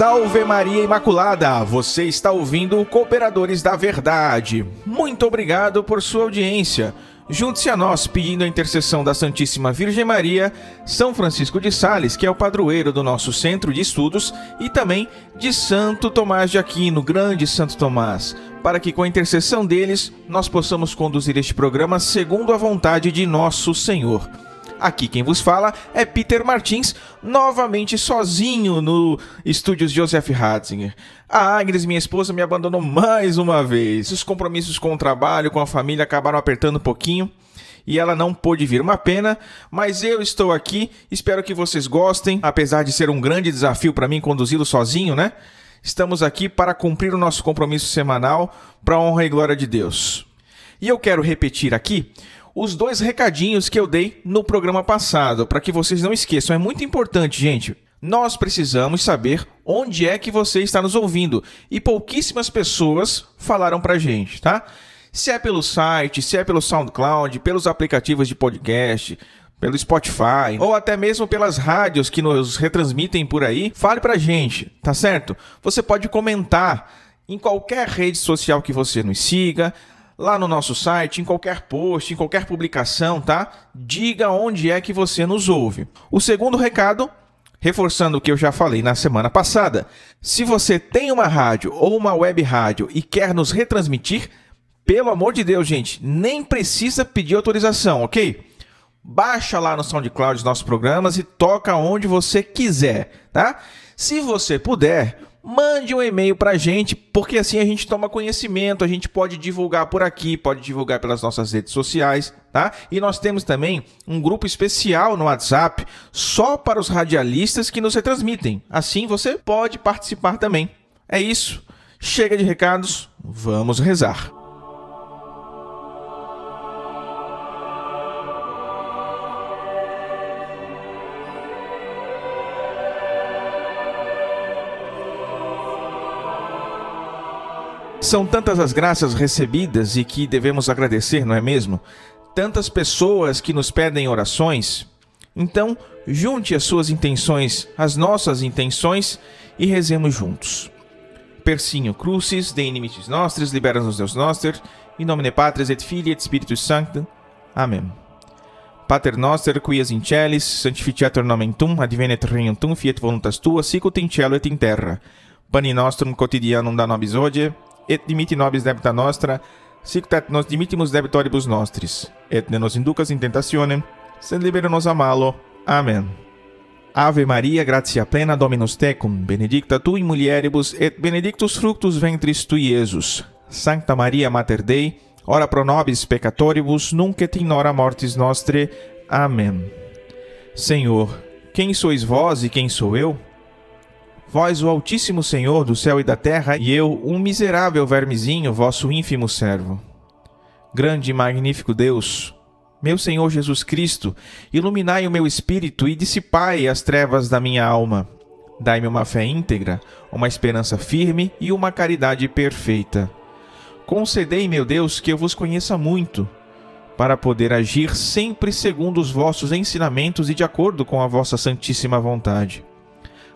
Salve Maria Imaculada! Você está ouvindo Cooperadores da Verdade. Muito obrigado por sua audiência. Junte-se a nós pedindo a intercessão da Santíssima Virgem Maria, São Francisco de Sales, que é o padroeiro do nosso centro de estudos, e também de Santo Tomás de Aquino, grande Santo Tomás, para que com a intercessão deles nós possamos conduzir este programa segundo a vontade de nosso Senhor. Aqui quem vos fala é Peter Martins, novamente sozinho no estúdios Joseph Ratzinger. A Agnes, minha esposa, me abandonou mais uma vez. Os compromissos com o trabalho, com a família acabaram apertando um pouquinho e ela não pôde vir. Uma pena, mas eu estou aqui. Espero que vocês gostem, apesar de ser um grande desafio para mim conduzi-lo sozinho, né? Estamos aqui para cumprir o nosso compromisso semanal para honra e glória de Deus. E eu quero repetir aqui os dois recadinhos que eu dei no programa passado, para que vocês não esqueçam. É muito importante, gente. Nós precisamos saber onde é que você está nos ouvindo. E pouquíssimas pessoas falaram pra gente, tá? Se é pelo site, se é pelo SoundCloud, pelos aplicativos de podcast, pelo Spotify, ou até mesmo pelas rádios que nos retransmitem por aí, fale pra gente, tá certo? Você pode comentar em qualquer rede social que você nos siga, lá no nosso site, em qualquer post, em qualquer publicação, tá? Diga onde é que você nos ouve. O segundo recado, reforçando o que eu já falei na semana passada, se você tem uma rádio ou uma web rádio e quer nos retransmitir, pelo amor de Deus, gente, nem precisa pedir autorização, ok? Baixa lá no SoundCloud os nossos programas e toca onde você quiser, tá? Se você puder, mande um e-mail para a gente, porque assim a gente toma conhecimento, a gente pode divulgar por aqui, pode divulgar pelas nossas redes sociais, tá? E nós temos também um grupo especial no WhatsApp só para os radialistas que nos retransmitem. Assim você pode participar também. É isso. Chega de recados, vamos rezar. São tantas as graças recebidas e que devemos agradecer, não é mesmo? Tantas pessoas que nos pedem orações. Então, junte as suas intenções às nossas intenções e rezemos juntos. Persinho crucis, de inimites nostris, libera-nos Deus noster, in nomine Patris et Filii et Spiritus Sanctum. Amém. Pater noster, quias in celis, sanctificetur nomen tum, advenet regnum tum, fiat voluntas tua, sicut in cielo et in terra. Pani nostrum quotidianum da nobis hodie, et dimiti nobis debita nostra, sic et nos dimitimus debitoribus nostris, et ne nos inducas in tentationem, sed libera nos a malo. Amen. Ave Maria, gratia plena, Dominus tecum, benedicta tu in mulieribus, et benedictus fructus ventris tui, Iesus. Sancta Maria Mater Dei, ora pro nobis peccatoribus, nunc et in hora mortis nostre. Amém. Senhor, quem sois vós e quem sou eu? Vós, o Altíssimo Senhor do céu e da terra, e eu, um miserável vermezinho, vosso ínfimo servo. Grande e magnífico Deus, meu Senhor Jesus Cristo, iluminai o meu espírito e dissipai as trevas da minha alma. Dai-me uma fé íntegra, uma esperança firme e uma caridade perfeita. Concedei, meu Deus, que eu vos conheça muito, para poder agir sempre segundo os vossos ensinamentos e de acordo com a vossa santíssima vontade.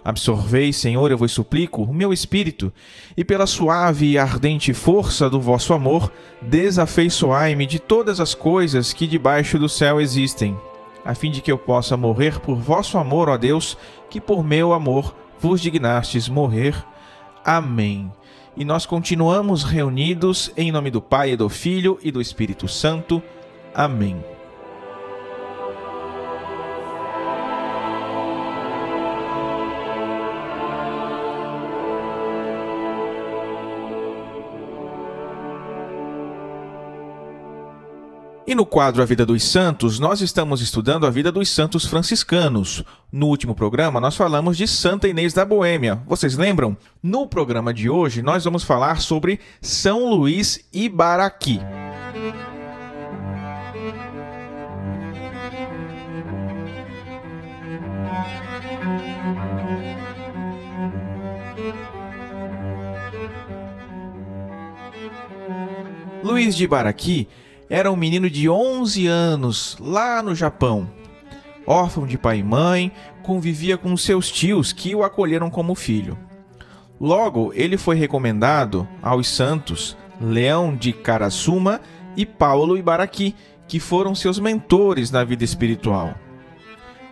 Absorvei, Senhor, eu vos suplico, o meu espírito, e pela suave e ardente força do vosso amor, desafeiçoai-me de todas as coisas que debaixo do céu existem, a fim de que eu possa morrer por vosso amor, ó Deus, que por meu amor vos dignastes morrer. Amém. E nós continuamos reunidos em nome do Pai, e do Filho e do Espírito Santo. Amém. E no quadro A Vida dos Santos, nós estamos estudando a vida dos santos franciscanos. No último programa, nós falamos de Santa Inês da Boêmia. Vocês lembram? No programa de hoje, nós vamos falar sobre São Luís Ibaraqui. Luís de Ibaraqui era um menino de 11 anos, lá no Japão. Órfão de pai e mãe, convivia com seus tios que o acolheram como filho. Logo, ele foi recomendado aos santos Leão de Carasuma e Paulo Ibaraqui, que foram seus mentores na vida espiritual.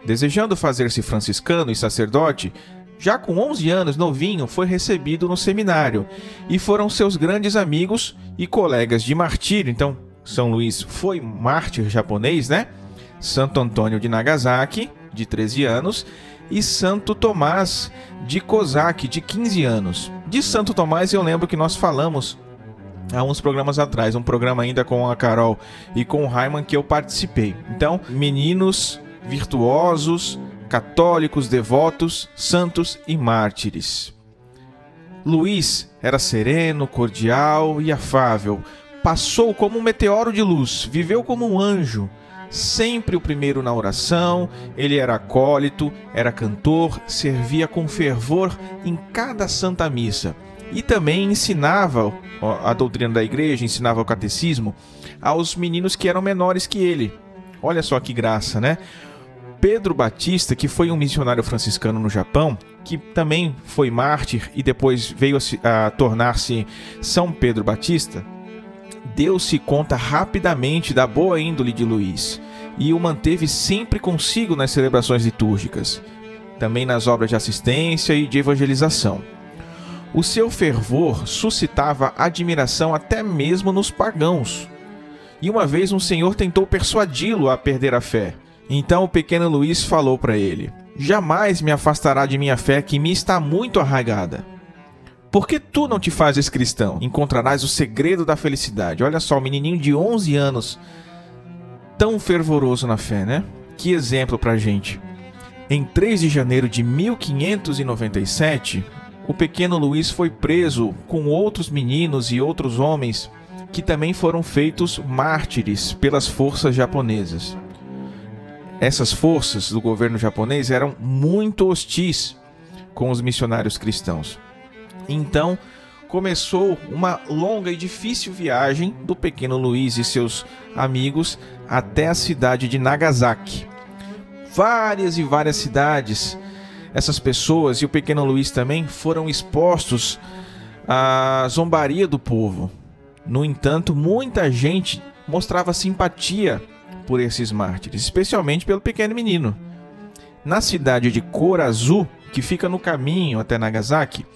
Desejando fazer-se franciscano e sacerdote, já com 11 anos, novinho, foi recebido no seminário e foram seus grandes amigos e colegas de martírio. Então, São Luís foi mártir japonês, né? Santo Antônio de Nagasaki, de 13 anos, e Santo Tomás de Kozak, de 15 anos. De Santo Tomás eu lembro que nós falamos há uns programas atrás, um programa ainda com a Carol e com o Raiman que eu participei. Então, meninos virtuosos, católicos devotos, santos e mártires. Luís era sereno, cordial e afável. Passou como um meteoro de luz, viveu como um anjo, sempre o primeiro na oração, ele era acólito, era cantor, servia com fervor em cada santa missa e também ensinava a doutrina da igreja, ensinava o catecismo aos meninos que eram menores que ele. Olha só que graça, né? Pedro Batista, que foi um missionário franciscano no Japão, que também foi mártir e depois veio a, a tornar-se São Pedro Batista, deu-se conta rapidamente da boa índole de Luís e o manteve sempre consigo nas celebrações litúrgicas, também nas obras de assistência e de evangelização. O seu fervor suscitava admiração até mesmo nos pagãos. E uma vez um senhor tentou persuadi-lo a perder a fé. Então o pequeno Luís falou para ele: Jamais me afastará de minha fé que me está muito arraigada. Por que tu não te fazes cristão? Encontrarás o segredo da felicidade. Olha só, o menininho de 11 anos, tão fervoroso na fé, né? Que exemplo pra gente. Em 3 de janeiro de 1597, o pequeno Luiz foi preso com outros meninos e outros homens que também foram feitos mártires pelas forças japonesas. Essas forças do governo japonês eram muito hostis com os missionários cristãos. Então, começou uma longa e difícil viagem do pequeno Luiz e seus amigos até a cidade de Nagasaki. Várias e várias cidades, essas pessoas e o pequeno Luiz também foram expostos à zombaria do povo. No entanto, muita gente mostrava simpatia por esses mártires, especialmente pelo pequeno menino. Na cidade de Korazu, que fica no caminho até Nagasaki,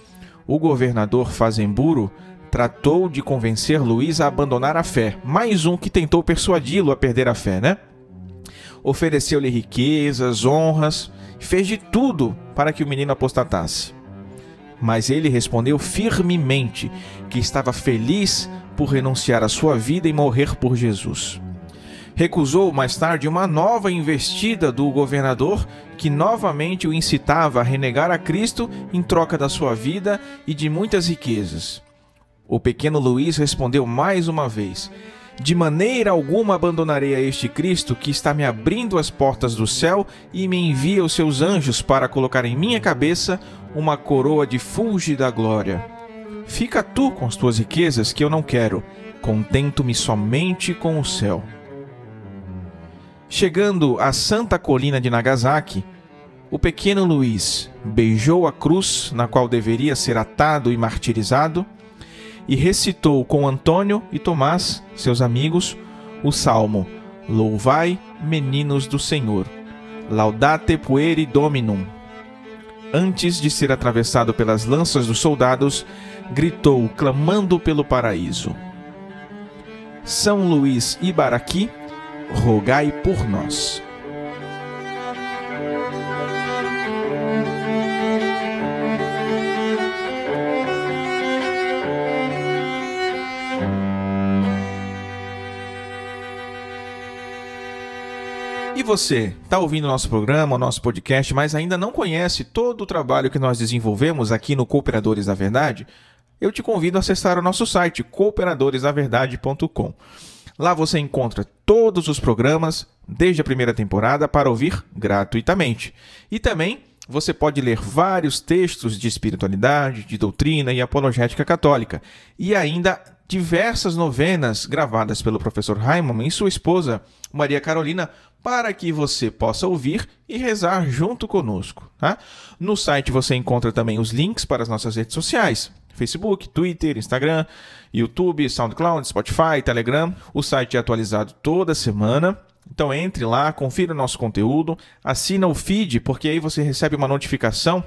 o governador Fazemburo tratou de convencer Luiz a abandonar a fé. Mais um que tentou persuadi-lo a perder a fé, né? Ofereceu-lhe riquezas, honras, fez de tudo para que o menino apostatasse. Mas ele respondeu firmemente que estava feliz por renunciar à sua vida e morrer por Jesus. Recusou mais tarde uma nova investida do governador que novamente o incitava a renegar a Cristo em troca da sua vida e de muitas riquezas. O pequeno Luís respondeu mais uma vez: De maneira alguma abandonarei a este Cristo que está me abrindo as portas do céu e me envia os seus anjos para colocar em minha cabeça uma coroa de fúlgida glória. Fica tu com as tuas riquezas que eu não quero, contento-me somente com o céu. Chegando à Santa Colina de Nagasaki, o pequeno Luiz beijou a cruz na qual deveria ser atado e martirizado e recitou com Antônio e Tomás, seus amigos, o salmo Louvai, meninos do Senhor, Laudate pueri Dominum. Antes de ser atravessado pelas lanças dos soldados, gritou, clamando pelo paraíso. São Luís Ibaraqui rogai por nós. E você, está ouvindo o nosso programa, o nosso podcast, mas ainda não conhece todo o trabalho que nós desenvolvemos aqui no Cooperadores da Verdade? Eu te convido a acessar o nosso site cooperadoresdaverdade.com. Lá você encontra todos os programas desde a primeira temporada para ouvir gratuitamente. E também você pode ler vários textos de espiritualidade, de doutrina e apologética católica, e ainda diversas novenas gravadas pelo professor Raimann e sua esposa Maria Carolina para que você possa ouvir e rezar junto conosco. Tá? No site você encontra também os links para as nossas redes sociais. Facebook, Twitter, Instagram, YouTube, SoundCloud, Spotify, Telegram. O site é atualizado toda semana. Então entre lá, confira o nosso conteúdo, assina o feed, porque aí você recebe uma notificação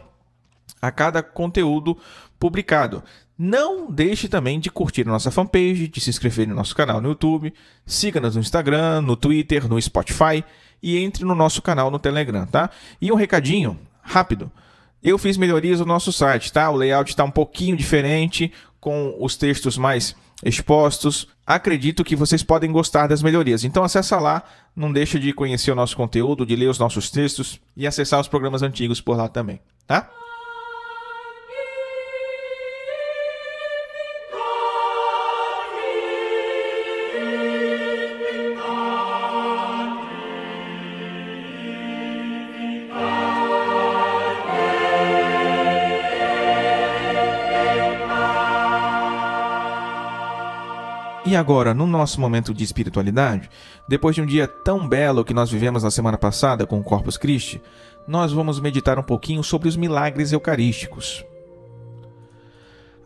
a cada conteúdo publicado. Não deixe também de curtir a nossa fanpage, de se inscrever no nosso canal no YouTube, siga-nos no Instagram, no Twitter, no Spotify e entre no nosso canal no Telegram, tá? E um recadinho rápido. Eu fiz melhorias no nosso site, tá? O layout está um pouquinho diferente, com os textos mais expostos. Acredito que vocês podem gostar das melhorias. Então acessa lá, não deixa de conhecer o nosso conteúdo, de ler os nossos textos e acessar os programas antigos por lá também, tá? E agora, no nosso momento de espiritualidade, depois de um dia tão belo que nós vivemos na semana passada com o Corpus Christi, nós vamos meditar um pouquinho sobre os milagres eucarísticos.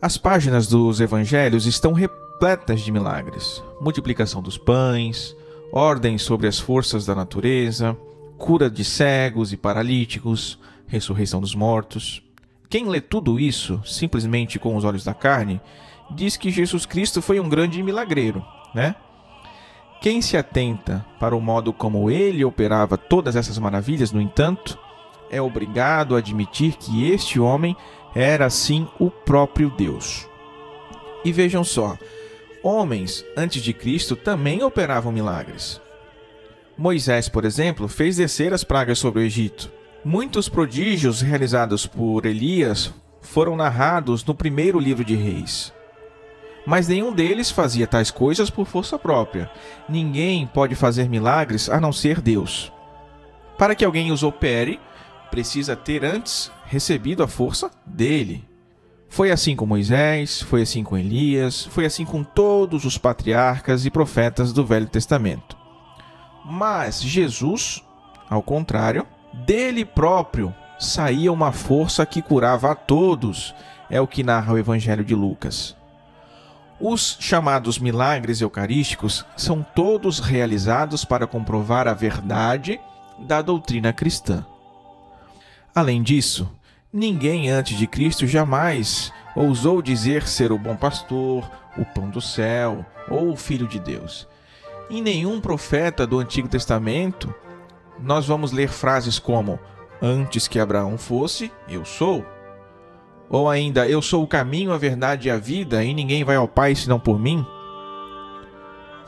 As páginas dos evangelhos estão repletas de milagres: multiplicação dos pães, ordens sobre as forças da natureza, cura de cegos e paralíticos, ressurreição dos mortos. Quem lê tudo isso simplesmente com os olhos da carne diz que Jesus Cristo foi um grande milagreiro, né? Quem se atenta para o modo como ele operava todas essas maravilhas, no entanto, é obrigado a admitir que este homem era sim o próprio Deus. E vejam só, homens antes de Cristo também operavam milagres. Moisés, por exemplo, fez descer as pragas sobre o Egito. Muitos prodígios realizados por Elias foram narrados no primeiro livro de Reis mas nenhum deles fazia tais coisas por força própria. Ninguém pode fazer milagres a não ser Deus. Para que alguém os opere, precisa ter antes recebido a força dele. Foi assim com Moisés, foi assim com Elias, foi assim com todos os patriarcas e profetas do Velho Testamento. Mas Jesus, ao contrário, dele próprio saía uma força que curava a todos, é o que narra o Evangelho de Lucas. Os chamados milagres eucarísticos são todos realizados para comprovar a verdade da doutrina cristã. Além disso, ninguém antes de Cristo jamais ousou dizer ser o bom pastor, o pão do céu ou o filho de Deus. Em nenhum profeta do Antigo Testamento nós vamos ler frases como: Antes que Abraão fosse, eu sou. Ou ainda, eu sou o caminho, a verdade e a vida, e ninguém vai ao Pai senão por mim?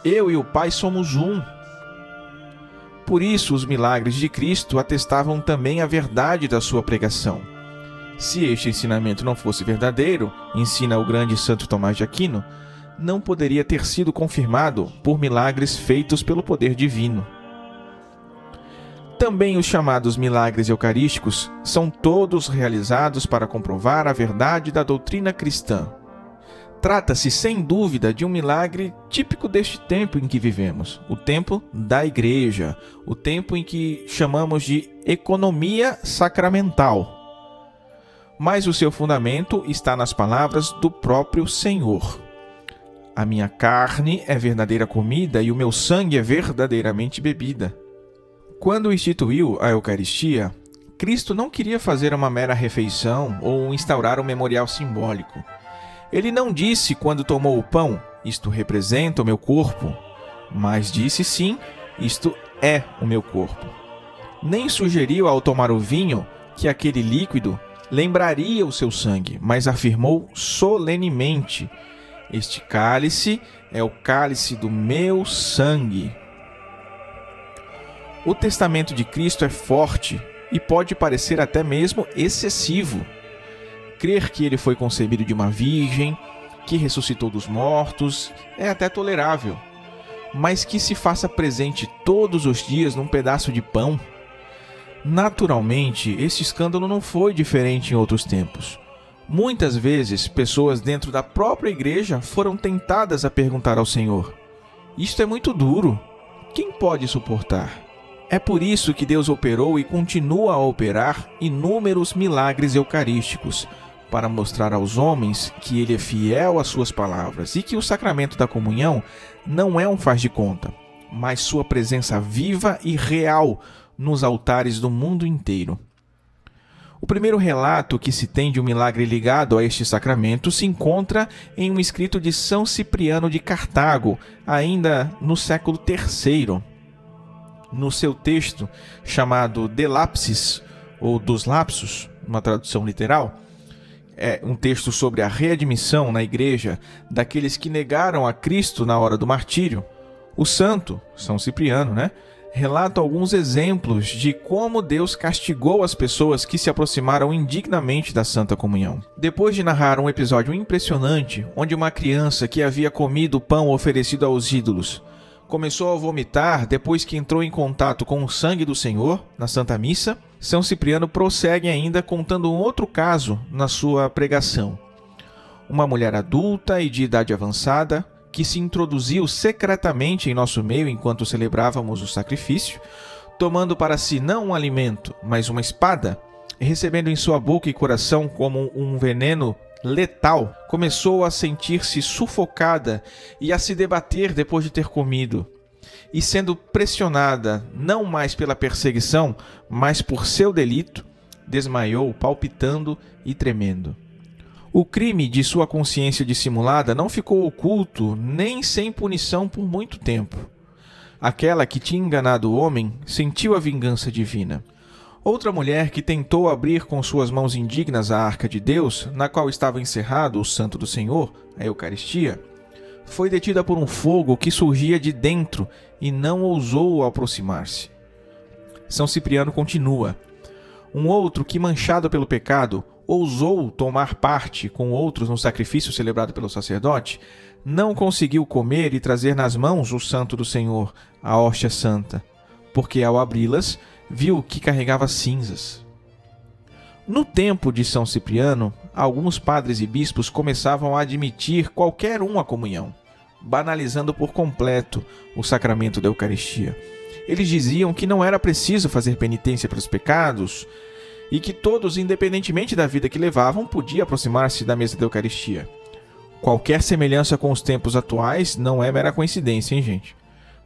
Eu e o Pai somos um. Por isso, os milagres de Cristo atestavam também a verdade da sua pregação. Se este ensinamento não fosse verdadeiro, ensina o grande Santo Tomás de Aquino, não poderia ter sido confirmado por milagres feitos pelo poder divino. Também os chamados milagres eucarísticos são todos realizados para comprovar a verdade da doutrina cristã. Trata-se, sem dúvida, de um milagre típico deste tempo em que vivemos, o tempo da Igreja, o tempo em que chamamos de economia sacramental. Mas o seu fundamento está nas palavras do próprio Senhor. A minha carne é verdadeira comida e o meu sangue é verdadeiramente bebida. Quando instituiu a Eucaristia, Cristo não queria fazer uma mera refeição ou instaurar um memorial simbólico. Ele não disse quando tomou o pão, isto representa o meu corpo, mas disse sim, isto é o meu corpo. Nem sugeriu ao tomar o vinho que aquele líquido lembraria o seu sangue, mas afirmou solenemente: Este cálice é o cálice do meu sangue. O testamento de Cristo é forte e pode parecer até mesmo excessivo. Crer que ele foi concebido de uma virgem, que ressuscitou dos mortos, é até tolerável. Mas que se faça presente todos os dias num pedaço de pão? Naturalmente, este escândalo não foi diferente em outros tempos. Muitas vezes, pessoas dentro da própria igreja foram tentadas a perguntar ao Senhor: Isto é muito duro. Quem pode suportar? É por isso que Deus operou e continua a operar inúmeros milagres eucarísticos, para mostrar aos homens que ele é fiel às suas palavras e que o sacramento da comunhão não é um faz de conta, mas sua presença viva e real nos altares do mundo inteiro. O primeiro relato que se tem de um milagre ligado a este sacramento se encontra em um escrito de São Cipriano de Cartago, ainda no século III. No seu texto, chamado De Lapsis, ou dos Lapsos, uma tradução literal, é um texto sobre a readmissão na igreja daqueles que negaram a Cristo na hora do martírio. O santo, São Cipriano, né, relata alguns exemplos de como Deus castigou as pessoas que se aproximaram indignamente da Santa Comunhão. Depois de narrar um episódio impressionante, onde uma criança que havia comido o pão oferecido aos ídolos começou a vomitar depois que entrou em contato com o sangue do Senhor na Santa Missa, São Cipriano prossegue ainda contando um outro caso na sua pregação. Uma mulher adulta e de idade avançada que se introduziu secretamente em nosso meio enquanto celebrávamos o sacrifício, tomando para si não um alimento, mas uma espada, recebendo em sua boca e coração como um veneno letal, começou a sentir-se sufocada e a se debater depois de ter comido. E sendo pressionada não mais pela perseguição, mas por seu delito, desmaiou, palpitando e tremendo. O crime de sua consciência dissimulada não ficou oculto nem sem punição por muito tempo. Aquela que tinha enganado o homem sentiu a vingança divina. Outra mulher que tentou abrir com suas mãos indignas a arca de Deus, na qual estava encerrado o Santo do Senhor, a Eucaristia, foi detida por um fogo que surgia de dentro e não ousou aproximar-se. São Cipriano continua. Um outro que, manchado pelo pecado, ousou tomar parte com outros no sacrifício celebrado pelo sacerdote, não conseguiu comer e trazer nas mãos o Santo do Senhor, a hóstia santa, porque ao abri-las viu que carregava cinzas. No tempo de São Cipriano, alguns padres e bispos começavam a admitir qualquer um à comunhão, banalizando por completo o sacramento da Eucaristia. Eles diziam que não era preciso fazer penitência para os pecados e que todos, independentemente da vida que levavam, podiam aproximar-se da mesa da Eucaristia. Qualquer semelhança com os tempos atuais não é mera coincidência, hein, gente?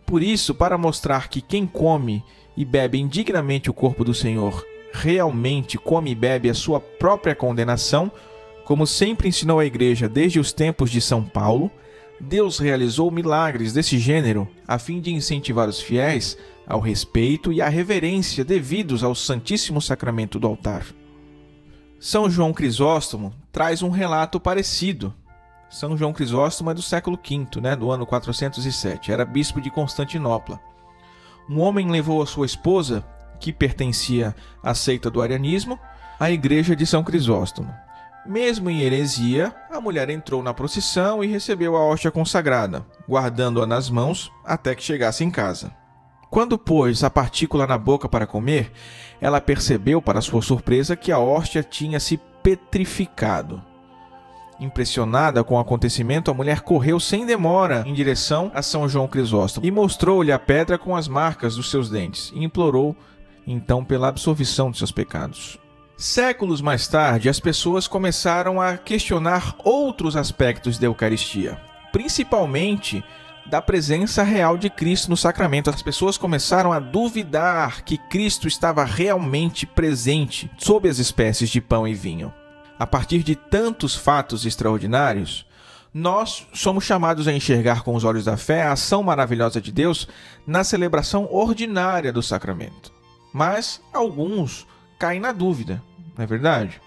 Por isso, para mostrar que quem come e bebe indignamente o corpo do Senhor, realmente come e bebe a sua própria condenação, como sempre ensinou a Igreja desde os tempos de São Paulo, Deus realizou milagres desse gênero a fim de incentivar os fiéis ao respeito e à reverência devidos ao Santíssimo Sacramento do altar. São João Crisóstomo traz um relato parecido. São João Crisóstomo é do século V, né, do ano 407, era bispo de Constantinopla um homem levou a sua esposa, que pertencia à seita do arianismo, à igreja de São Crisóstomo. Mesmo em heresia, a mulher entrou na procissão e recebeu a hóstia consagrada, guardando-a nas mãos até que chegasse em casa. Quando pôs a partícula na boca para comer, ela percebeu, para sua surpresa, que a hóstia tinha se petrificado. Impressionada com o acontecimento, a mulher correu sem demora em direção a São João Crisóstomo e mostrou-lhe a pedra com as marcas dos seus dentes e implorou então pela absolvição de seus pecados. Séculos mais tarde, as pessoas começaram a questionar outros aspectos da Eucaristia, principalmente da presença real de Cristo no sacramento. As pessoas começaram a duvidar que Cristo estava realmente presente sob as espécies de pão e vinho a partir de tantos fatos extraordinários, nós somos chamados a enxergar com os olhos da fé a ação maravilhosa de Deus na celebração ordinária do sacramento. Mas alguns caem na dúvida, não é verdade?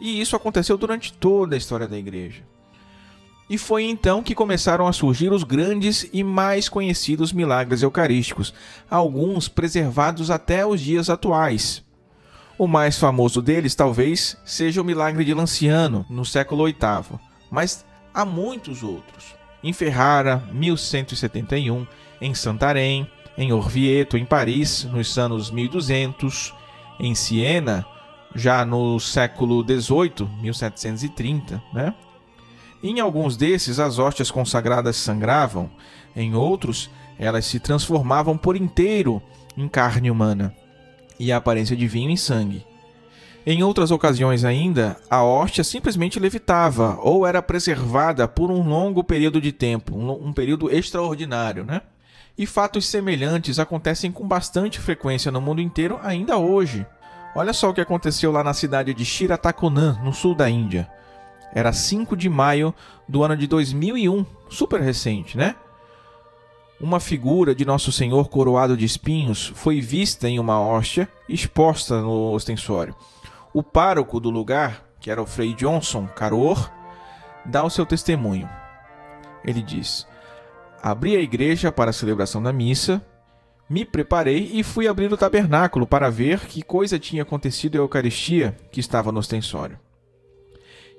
E isso aconteceu durante toda a história da igreja. E foi então que começaram a surgir os grandes e mais conhecidos milagres eucarísticos, alguns preservados até os dias atuais. O mais famoso deles talvez seja o milagre de Lanciano, no século VIII, mas há muitos outros. Em Ferrara, 1171, em Santarém, em Orvieto, em Paris, nos anos 1200, em Siena, já no século XVIII, 1730, né? Em alguns desses, as hóstias consagradas sangravam, em outros, elas se transformavam por inteiro em carne humana e a aparência de vinho em sangue. Em outras ocasiões ainda, a hóstia simplesmente levitava ou era preservada por um longo período de tempo, um, período extraordinário, né? E fatos semelhantes acontecem com bastante frequência no mundo inteiro ainda hoje. Olha só o que aconteceu lá na cidade de Shiratakunan, no sul da Índia. Era 5 de maio do ano de 2001, super recente, né? Uma figura de Nosso Senhor coroado de espinhos foi vista em uma hóstia exposta no ostensório. O pároco do lugar, que era o Frei Johnson Caror, dá o seu testemunho. Ele diz: Abri a igreja para a celebração da missa, me preparei e fui abrir o tabernáculo para ver que coisa tinha acontecido à Eucaristia que estava no ostensório.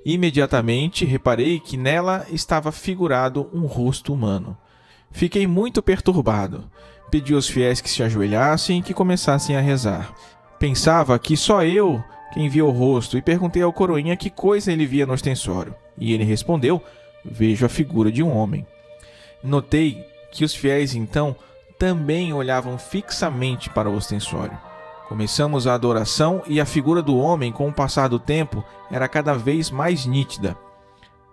Imediatamente reparei que nela estava figurado um rosto humano. Fiquei muito perturbado. Pedi aos fiéis que se ajoelhassem e que começassem a rezar. Pensava que só eu quem via o rosto e perguntei ao coroinha que coisa ele via no ostensório. E ele respondeu: Vejo a figura de um homem. Notei que os fiéis então também olhavam fixamente para o ostensório. Começamos a adoração e a figura do homem, com o passar do tempo, era cada vez mais nítida.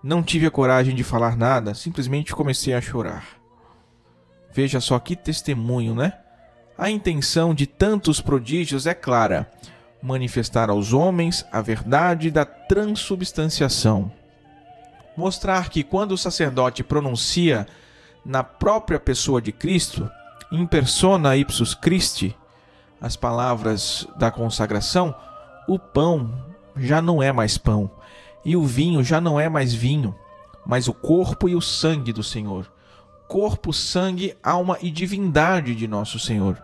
Não tive a coragem de falar nada, simplesmente comecei a chorar. Veja só que testemunho, né? A intenção de tantos prodígios é clara: manifestar aos homens a verdade da transubstanciação. Mostrar que quando o sacerdote pronuncia na própria pessoa de Cristo, in persona ipsus Christi, as palavras da consagração, o pão já não é mais pão, e o vinho já não é mais vinho, mas o corpo e o sangue do Senhor. Corpo, sangue, alma e divindade de nosso Senhor.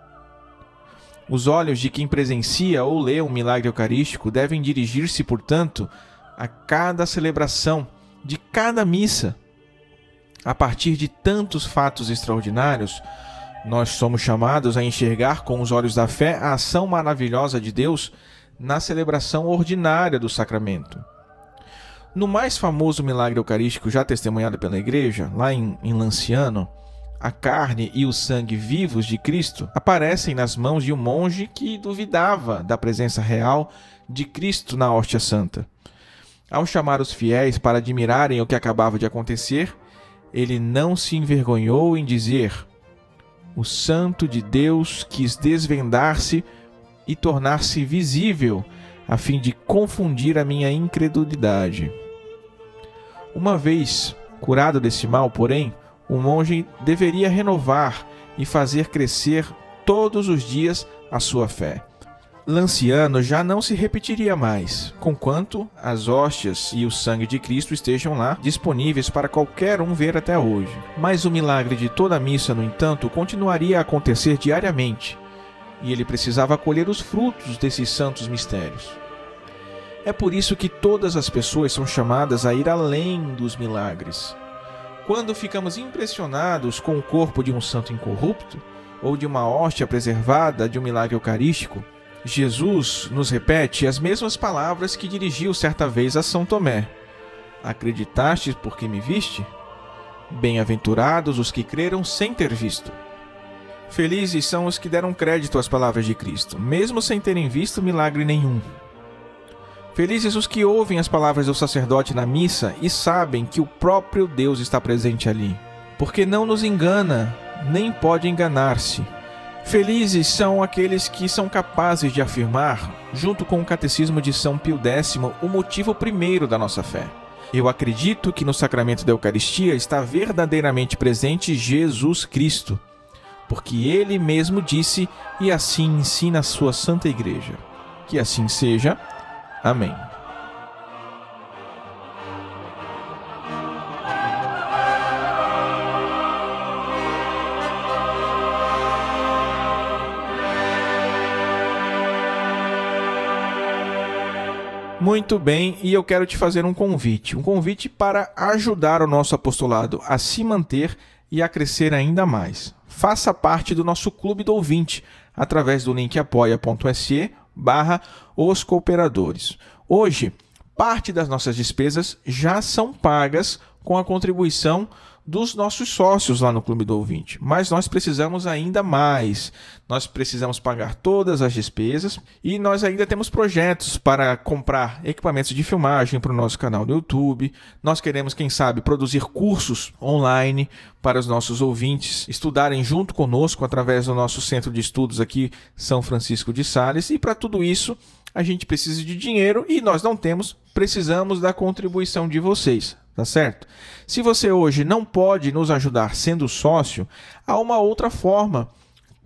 Os olhos de quem presencia ou lê um milagre eucarístico devem dirigir-se, portanto, a cada celebração de cada missa. A partir de tantos fatos extraordinários, nós somos chamados a enxergar com os olhos da fé a ação maravilhosa de Deus na celebração ordinária do sacramento. No mais famoso milagre eucarístico já testemunhado pela Igreja, lá em, em Lanciano, a carne e o sangue vivos de Cristo aparecem nas mãos de um monge que duvidava da presença real de Cristo na hóstia santa. Ao chamar os fiéis para admirarem o que acabava de acontecer, ele não se envergonhou em dizer: O Santo de Deus quis desvendar-se e tornar-se visível, a fim de confundir a minha incredulidade. Uma vez curado desse mal, porém, o monge deveria renovar e fazer crescer todos os dias a sua fé. Lanciano já não se repetiria mais, conquanto as hóstias e o sangue de Cristo estejam lá disponíveis para qualquer um ver até hoje. Mas o milagre de toda a missa, no entanto, continuaria a acontecer diariamente, e ele precisava colher os frutos desses santos mistérios. É por isso que todas as pessoas são chamadas a ir além dos milagres quando ficamos impressionados com o corpo de um santo incorrupto, ou de uma hóstia preservada de um milagre eucarístico, Jesus nos repete as mesmas palavras que dirigiu certa vez a São Tomé: Acreditaste porque me viste? Bem-aventurados os que creram sem ter visto. Felizes são os que deram crédito às palavras de Cristo, mesmo sem terem visto milagre nenhum. Felizes os que ouvem as palavras do sacerdote na missa e sabem que o próprio Deus está presente ali, porque não nos engana, nem pode enganar-se. Felizes são aqueles que são capazes de afirmar, junto com o Catecismo de São Pio X, o motivo primeiro da nossa fé. Eu acredito que no sacramento da Eucaristia está verdadeiramente presente Jesus Cristo, porque ele mesmo disse e assim ensina a sua Santa Igreja. Que assim seja. Amém. Muito bem, e eu quero te fazer um convite, um convite para ajudar o nosso apostolado a se manter e a crescer ainda mais. Faça parte do nosso clube do ouvinte através do link apoia.se barra os cooperadores. Hoje, parte das nossas despesas já são pagas com a contribuição dos nossos sócios lá no Clube do Ouvinte. Mas nós precisamos ainda mais. Nós precisamos pagar todas as despesas e nós ainda temos projetos para comprar equipamentos de filmagem para o nosso canal no YouTube. Nós queremos, quem sabe, produzir cursos online para os nossos ouvintes estudarem junto conosco através do nosso centro de estudos aqui, São Francisco de Sales. E para tudo isso, a gente precisa de dinheiro e nós não temos, precisamos da contribuição de vocês tá certo? Se você hoje não pode nos ajudar sendo sócio, há uma outra forma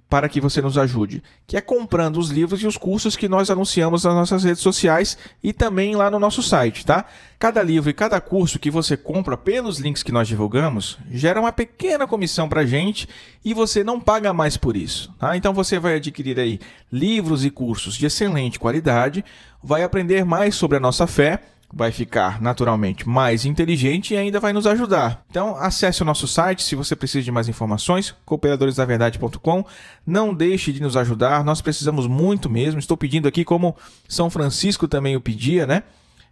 para que você nos ajude, que é comprando os livros e os cursos que nós anunciamos nas nossas redes sociais e também lá no nosso site, tá? Cada livro e cada curso que você compra pelos links que nós divulgamos gera uma pequena comissão para gente e você não paga mais por isso, tá? Então você vai adquirir aí livros e cursos de excelente qualidade, vai aprender mais sobre a nossa fé vai ficar naturalmente mais inteligente e ainda vai nos ajudar. Então, acesse o nosso site se você precisa de mais informações, cooperadoresdaverdade.com. Não deixe de nos ajudar, nós precisamos muito mesmo. Estou pedindo aqui, como São Francisco também o pedia, né?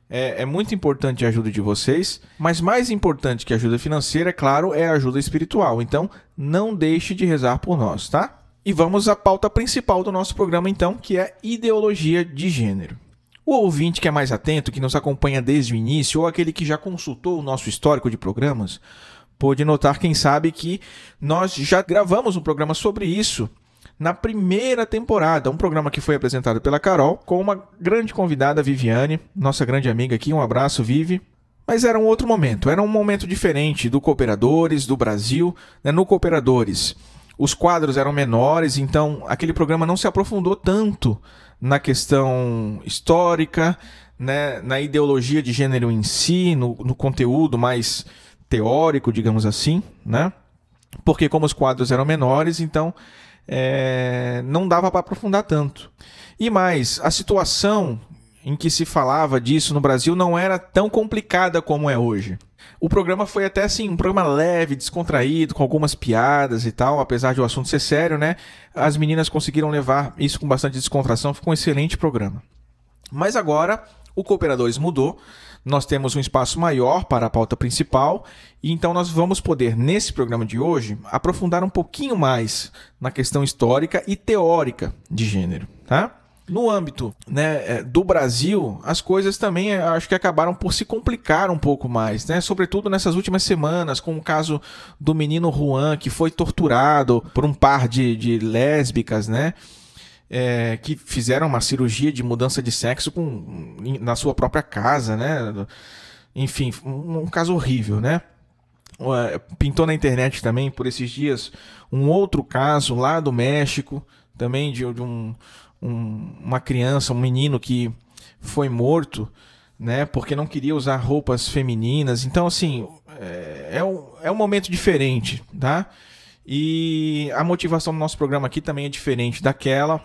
É, é, muito importante a ajuda de vocês, mas mais importante que a ajuda financeira, é claro, é a ajuda espiritual. Então, não deixe de rezar por nós, tá? E vamos à pauta principal do nosso programa, então, que é ideologia de gênero. O ouvinte que é mais atento, que nos acompanha desde o início, ou aquele que já consultou o nosso histórico de programas, pôde notar, quem sabe, que nós já gravamos um programa sobre isso na primeira temporada. Um programa que foi apresentado pela Carol, com uma grande convidada, Viviane, nossa grande amiga aqui. Um abraço, Vivi. Mas era um outro momento, era um momento diferente do Cooperadores, do Brasil. Né? No Cooperadores, os quadros eram menores, então aquele programa não se aprofundou tanto na questão histórica, né, na ideologia de gênero em si, no, no conteúdo mais teórico, digamos assim, né? Porque como os quadros eram menores, então é, não dava para aprofundar tanto. E mais, a situação em que se falava disso no Brasil não era tão complicada como é hoje. O programa foi até assim, um programa leve, descontraído, com algumas piadas e tal, apesar de o assunto ser sério, né? As meninas conseguiram levar isso com bastante descontração, ficou um excelente programa. Mas agora o Cooperadores mudou, nós temos um espaço maior para a pauta principal, e então nós vamos poder, nesse programa de hoje, aprofundar um pouquinho mais na questão histórica e teórica de gênero, tá? No âmbito né, é, do Brasil, as coisas também é, acho que acabaram por se complicar um pouco mais, né? Sobretudo nessas últimas semanas, com o caso do menino Juan, que foi torturado por um par de, de lésbicas, né? É, que fizeram uma cirurgia de mudança de sexo com, na sua própria casa, né? Enfim, um, um caso horrível, né? Pintou na internet também por esses dias um outro caso lá do México, também de, de um, um, uma criança, um menino que foi morto, né? Porque não queria usar roupas femininas. Então, assim, é, é, um, é um momento diferente, tá? E a motivação do nosso programa aqui também é diferente daquela.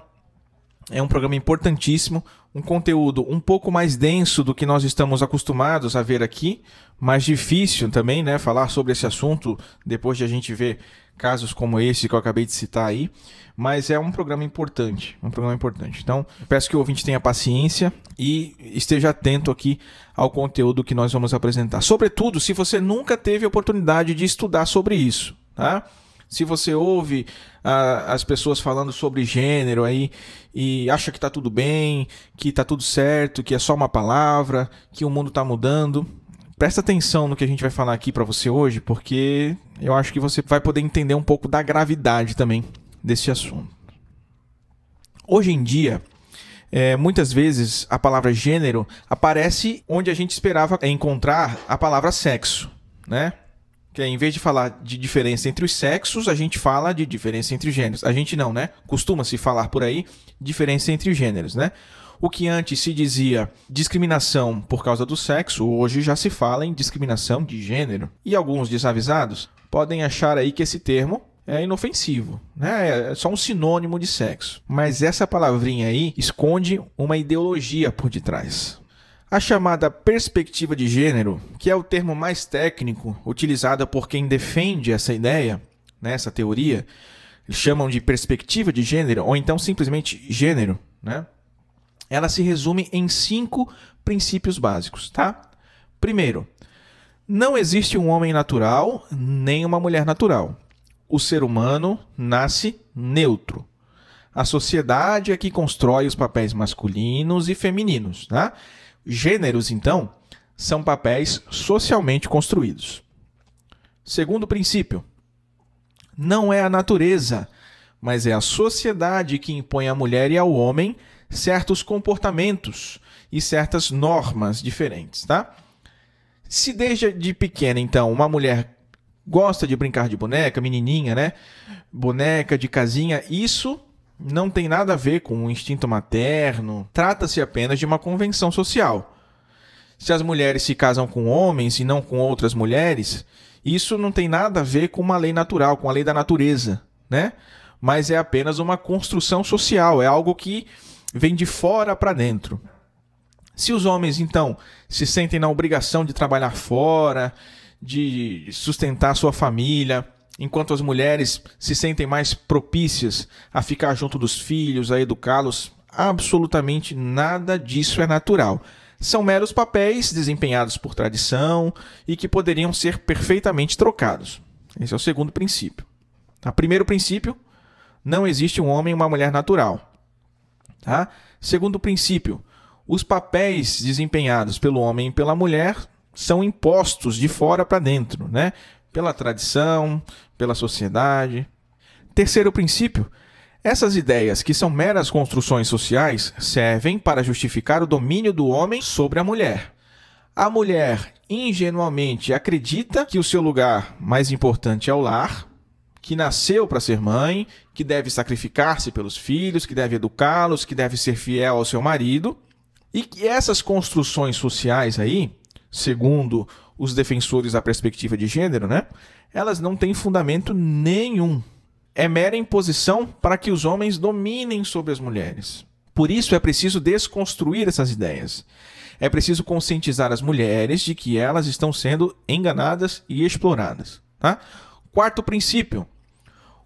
É um programa importantíssimo, um conteúdo um pouco mais denso do que nós estamos acostumados a ver aqui, mais difícil também, né, falar sobre esse assunto depois de a gente ver casos como esse que eu acabei de citar aí, mas é um programa importante, um programa importante. Então, peço que o ouvinte tenha paciência e esteja atento aqui ao conteúdo que nós vamos apresentar. Sobretudo, se você nunca teve oportunidade de estudar sobre isso, tá? Se você ouve ah, as pessoas falando sobre gênero aí e acha que está tudo bem, que está tudo certo, que é só uma palavra, que o mundo está mudando, presta atenção no que a gente vai falar aqui para você hoje, porque eu acho que você vai poder entender um pouco da gravidade também desse assunto. Hoje em dia, é, muitas vezes a palavra gênero aparece onde a gente esperava encontrar a palavra sexo, né? Que é, em vez de falar de diferença entre os sexos, a gente fala de diferença entre gêneros. A gente não, né? Costuma-se falar por aí diferença entre gêneros, né? O que antes se dizia discriminação por causa do sexo, hoje já se fala em discriminação de gênero. E alguns desavisados podem achar aí que esse termo é inofensivo, né? É só um sinônimo de sexo. Mas essa palavrinha aí esconde uma ideologia por detrás. A chamada perspectiva de gênero, que é o termo mais técnico utilizado por quem defende essa ideia, né, essa teoria, eles chamam de perspectiva de gênero ou então simplesmente gênero, né? ela se resume em cinco princípios básicos, tá? Primeiro, Não existe um homem natural nem uma mulher natural. O ser humano nasce neutro. A sociedade é que constrói os papéis masculinos e femininos. Tá? Gêneros, então, são papéis socialmente construídos. Segundo princípio, não é a natureza, mas é a sociedade que impõe à mulher e ao homem certos comportamentos e certas normas diferentes, tá? Se desde de pequena, então, uma mulher gosta de brincar de boneca, menininha, né? Boneca de casinha, isso não tem nada a ver com o instinto materno. Trata-se apenas de uma convenção social. Se as mulheres se casam com homens e não com outras mulheres, isso não tem nada a ver com uma lei natural, com a lei da natureza, né? Mas é apenas uma construção social, é algo que vem de fora para dentro. Se os homens, então, se sentem na obrigação de trabalhar fora, de sustentar sua família, enquanto as mulheres se sentem mais propícias a ficar junto dos filhos, a educá-los, absolutamente nada disso é natural. São meros papéis desempenhados por tradição e que poderiam ser perfeitamente trocados. Esse é o segundo princípio. O primeiro princípio, não existe um homem e uma mulher natural. Tá? Segundo princípio, os papéis desempenhados pelo homem e pela mulher são impostos de fora para dentro, né? Pela tradição, pela sociedade. Terceiro princípio, essas ideias, que são meras construções sociais, servem para justificar o domínio do homem sobre a mulher. A mulher ingenuamente acredita que o seu lugar mais importante é o lar, que nasceu para ser mãe, que deve sacrificar-se pelos filhos, que deve educá-los, que deve ser fiel ao seu marido, e que essas construções sociais aí, segundo os defensores da perspectiva de gênero, né, elas não têm fundamento nenhum. É mera imposição para que os homens dominem sobre as mulheres. Por isso é preciso desconstruir essas ideias. É preciso conscientizar as mulheres de que elas estão sendo enganadas e exploradas. Tá? Quarto princípio: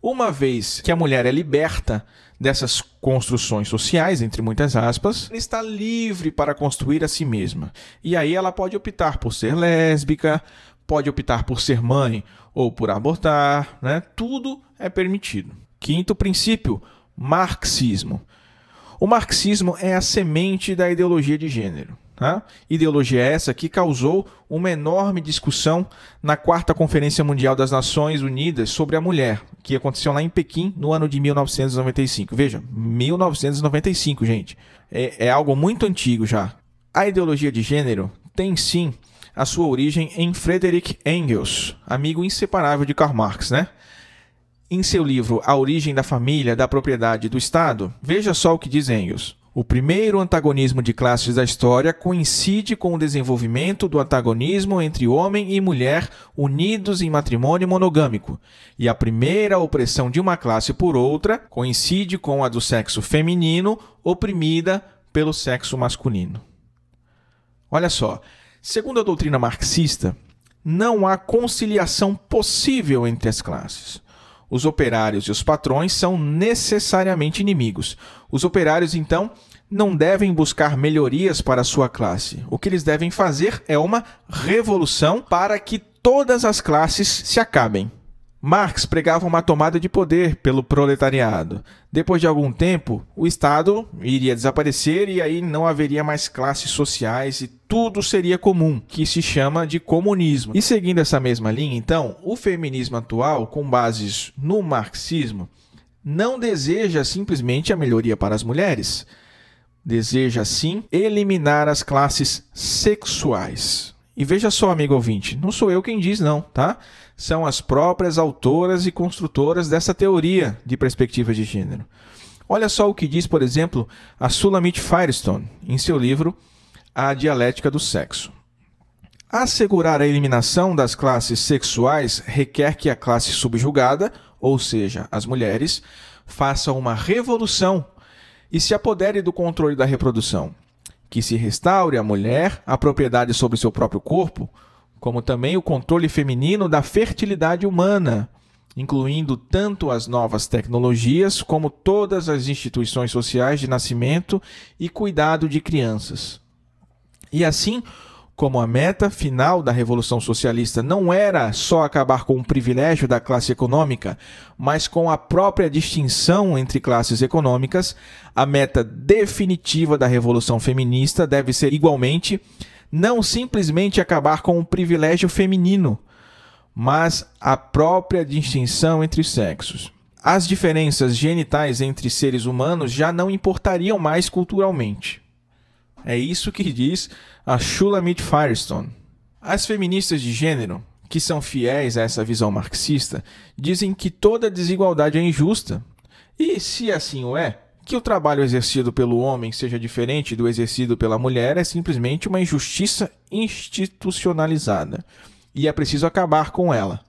uma vez que a mulher é liberta dessas construções sociais, entre muitas aspas, está livre para construir a si mesma. E aí ela pode optar por ser lésbica, pode optar por ser mãe ou por abortar, né? Tudo é permitido. Quinto princípio: marxismo. O marxismo é a semente da ideologia de gênero. Tá? Ideologia essa que causou uma enorme discussão na quarta Conferência Mundial das Nações Unidas sobre a mulher, que aconteceu lá em Pequim no ano de 1995. Veja, 1995, gente. É, é algo muito antigo já. A ideologia de gênero tem sim a sua origem em Friedrich Engels, amigo inseparável de Karl Marx, né? Em seu livro A Origem da Família, da Propriedade e do Estado, veja só o que diz Engels. O primeiro antagonismo de classes da história coincide com o desenvolvimento do antagonismo entre homem e mulher unidos em matrimônio monogâmico, e a primeira opressão de uma classe por outra coincide com a do sexo feminino oprimida pelo sexo masculino. Olha só, segundo a doutrina marxista, não há conciliação possível entre as classes. Os operários e os patrões são necessariamente inimigos. Os operários, então, não devem buscar melhorias para a sua classe. O que eles devem fazer é uma revolução para que todas as classes se acabem. Marx pregava uma tomada de poder pelo proletariado. Depois de algum tempo, o Estado iria desaparecer e aí não haveria mais classes sociais e tudo seria comum, que se chama de comunismo. E seguindo essa mesma linha, então, o feminismo atual, com bases no marxismo, não deseja simplesmente a melhoria para as mulheres. Deseja, sim, eliminar as classes sexuais. E veja só, amigo ouvinte, não sou eu quem diz, não, tá? São as próprias autoras e construtoras dessa teoria de perspectiva de gênero. Olha só o que diz, por exemplo, a Sulamit Firestone em seu livro A Dialética do Sexo. Assegurar a eliminação das classes sexuais requer que a classe subjugada, ou seja, as mulheres, faça uma revolução e se apodere do controle da reprodução que se restaure à mulher a propriedade sobre seu próprio corpo, como também o controle feminino da fertilidade humana, incluindo tanto as novas tecnologias como todas as instituições sociais de nascimento e cuidado de crianças. E assim, como a meta final da Revolução Socialista não era só acabar com o privilégio da classe econômica, mas com a própria distinção entre classes econômicas, a meta definitiva da Revolução Feminista deve ser igualmente não simplesmente acabar com o privilégio feminino, mas a própria distinção entre sexos. As diferenças genitais entre seres humanos já não importariam mais culturalmente. É isso que diz a Shulamit Firestone. As feministas de gênero, que são fiéis a essa visão marxista, dizem que toda desigualdade é injusta. E se assim o é, que o trabalho exercido pelo homem seja diferente do exercido pela mulher é simplesmente uma injustiça institucionalizada. E é preciso acabar com ela.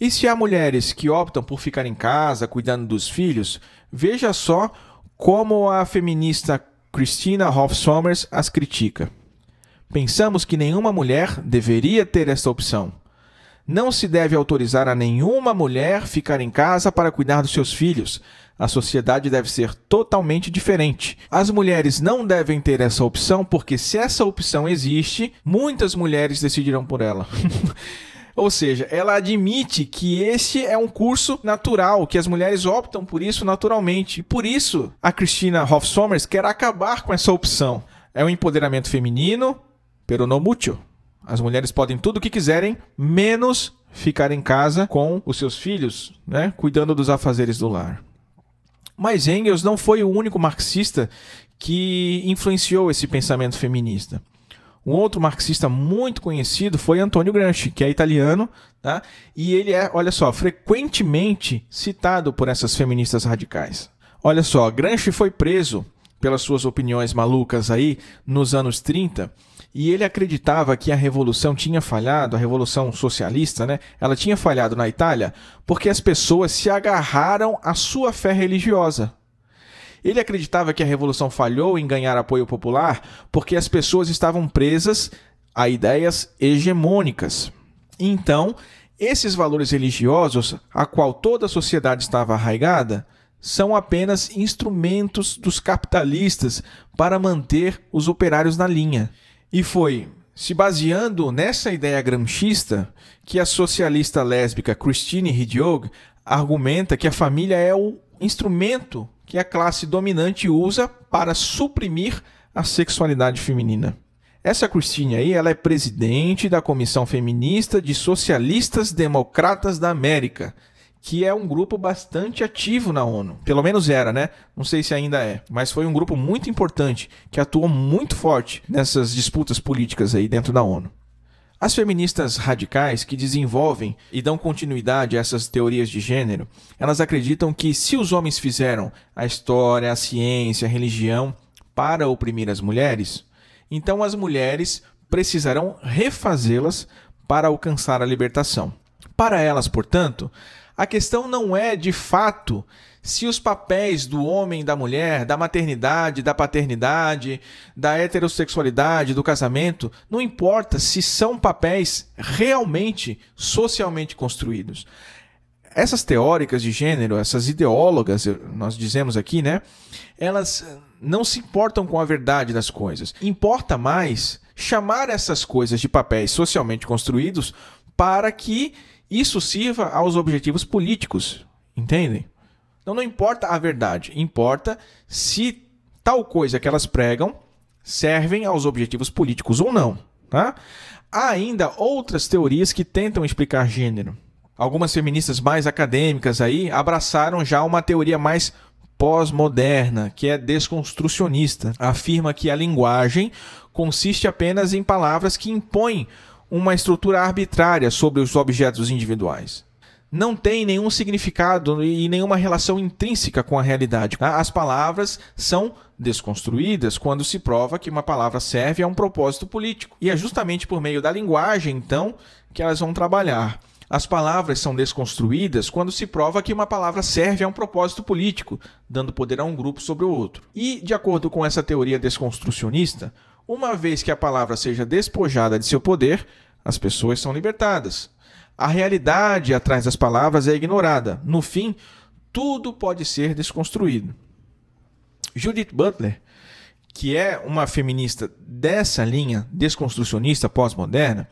E se há mulheres que optam por ficar em casa cuidando dos filhos, veja só como a feminista Christina Hoff Sommers as critica. Pensamos que nenhuma mulher deveria ter esta opção. Não se deve autorizar a nenhuma mulher ficar em casa para cuidar dos seus filhos. A sociedade deve ser totalmente diferente. As mulheres não devem ter essa opção porque, se essa opção existe, muitas mulheres decidirão por ela. Ou seja, ela admite que esse é um curso natural, que as mulheres optam por isso naturalmente. E por isso, a Christina Hoff Sommers quer acabar com essa opção. É um empoderamento feminino, pero no mucho. As mulheres podem tudo o que quiserem, menos ficar em casa com os seus filhos, né, cuidando dos afazeres do lar. Mas Engels não foi o único marxista que influenciou esse pensamento feminista. Um outro marxista muito conhecido foi Antônio Gramsci, que é italiano, tá? e ele é, olha só, frequentemente citado por essas feministas radicais. Olha só, Gramsci foi preso pelas suas opiniões malucas aí nos anos 30 e ele acreditava que a revolução tinha falhado, a revolução socialista, né? Ela tinha falhado na Itália porque as pessoas se agarraram à sua fé religiosa. Ele acreditava que a revolução falhou em ganhar apoio popular porque as pessoas estavam presas a ideias hegemônicas. Então, esses valores religiosos, a qual toda a sociedade estava arraigada, são apenas instrumentos dos capitalistas para manter os operários na linha. E foi se baseando nessa ideia gramscista que a socialista lésbica Christine Hidjog argumenta que a família é o instrumento que a classe dominante usa para suprimir a sexualidade feminina. Essa Christine aí, ela é presidente da Comissão Feminista de Socialistas Democratas da América, que é um grupo bastante ativo na ONU. Pelo menos era, né? Não sei se ainda é, mas foi um grupo muito importante que atuou muito forte nessas disputas políticas aí dentro da ONU. As feministas radicais que desenvolvem e dão continuidade a essas teorias de gênero, elas acreditam que se os homens fizeram a história, a ciência, a religião para oprimir as mulheres, então as mulheres precisarão refazê-las para alcançar a libertação. Para elas, portanto, a questão não é de fato se os papéis do homem da mulher, da maternidade, da paternidade, da heterossexualidade, do casamento, não importa se são papéis realmente socialmente construídos. Essas teóricas de gênero, essas ideólogas, nós dizemos aqui, né? Elas não se importam com a verdade das coisas. Importa mais chamar essas coisas de papéis socialmente construídos para que isso sirva aos objetivos políticos, entendem? Então não importa a verdade, importa se tal coisa que elas pregam servem aos objetivos políticos ou não. Tá? Há ainda outras teorias que tentam explicar gênero. Algumas feministas mais acadêmicas aí abraçaram já uma teoria mais pós-moderna, que é desconstrucionista. Afirma que a linguagem consiste apenas em palavras que impõem uma estrutura arbitrária sobre os objetos individuais não tem nenhum significado e nenhuma relação intrínseca com a realidade. As palavras são desconstruídas quando se prova que uma palavra serve a um propósito político. E é justamente por meio da linguagem, então, que elas vão trabalhar. As palavras são desconstruídas quando se prova que uma palavra serve a um propósito político, dando poder a um grupo sobre o outro. E, de acordo com essa teoria desconstrucionista, uma vez que a palavra seja despojada de seu poder, as pessoas são libertadas. A realidade atrás das palavras é ignorada. No fim, tudo pode ser desconstruído. Judith Butler, que é uma feminista dessa linha desconstrucionista pós-moderna,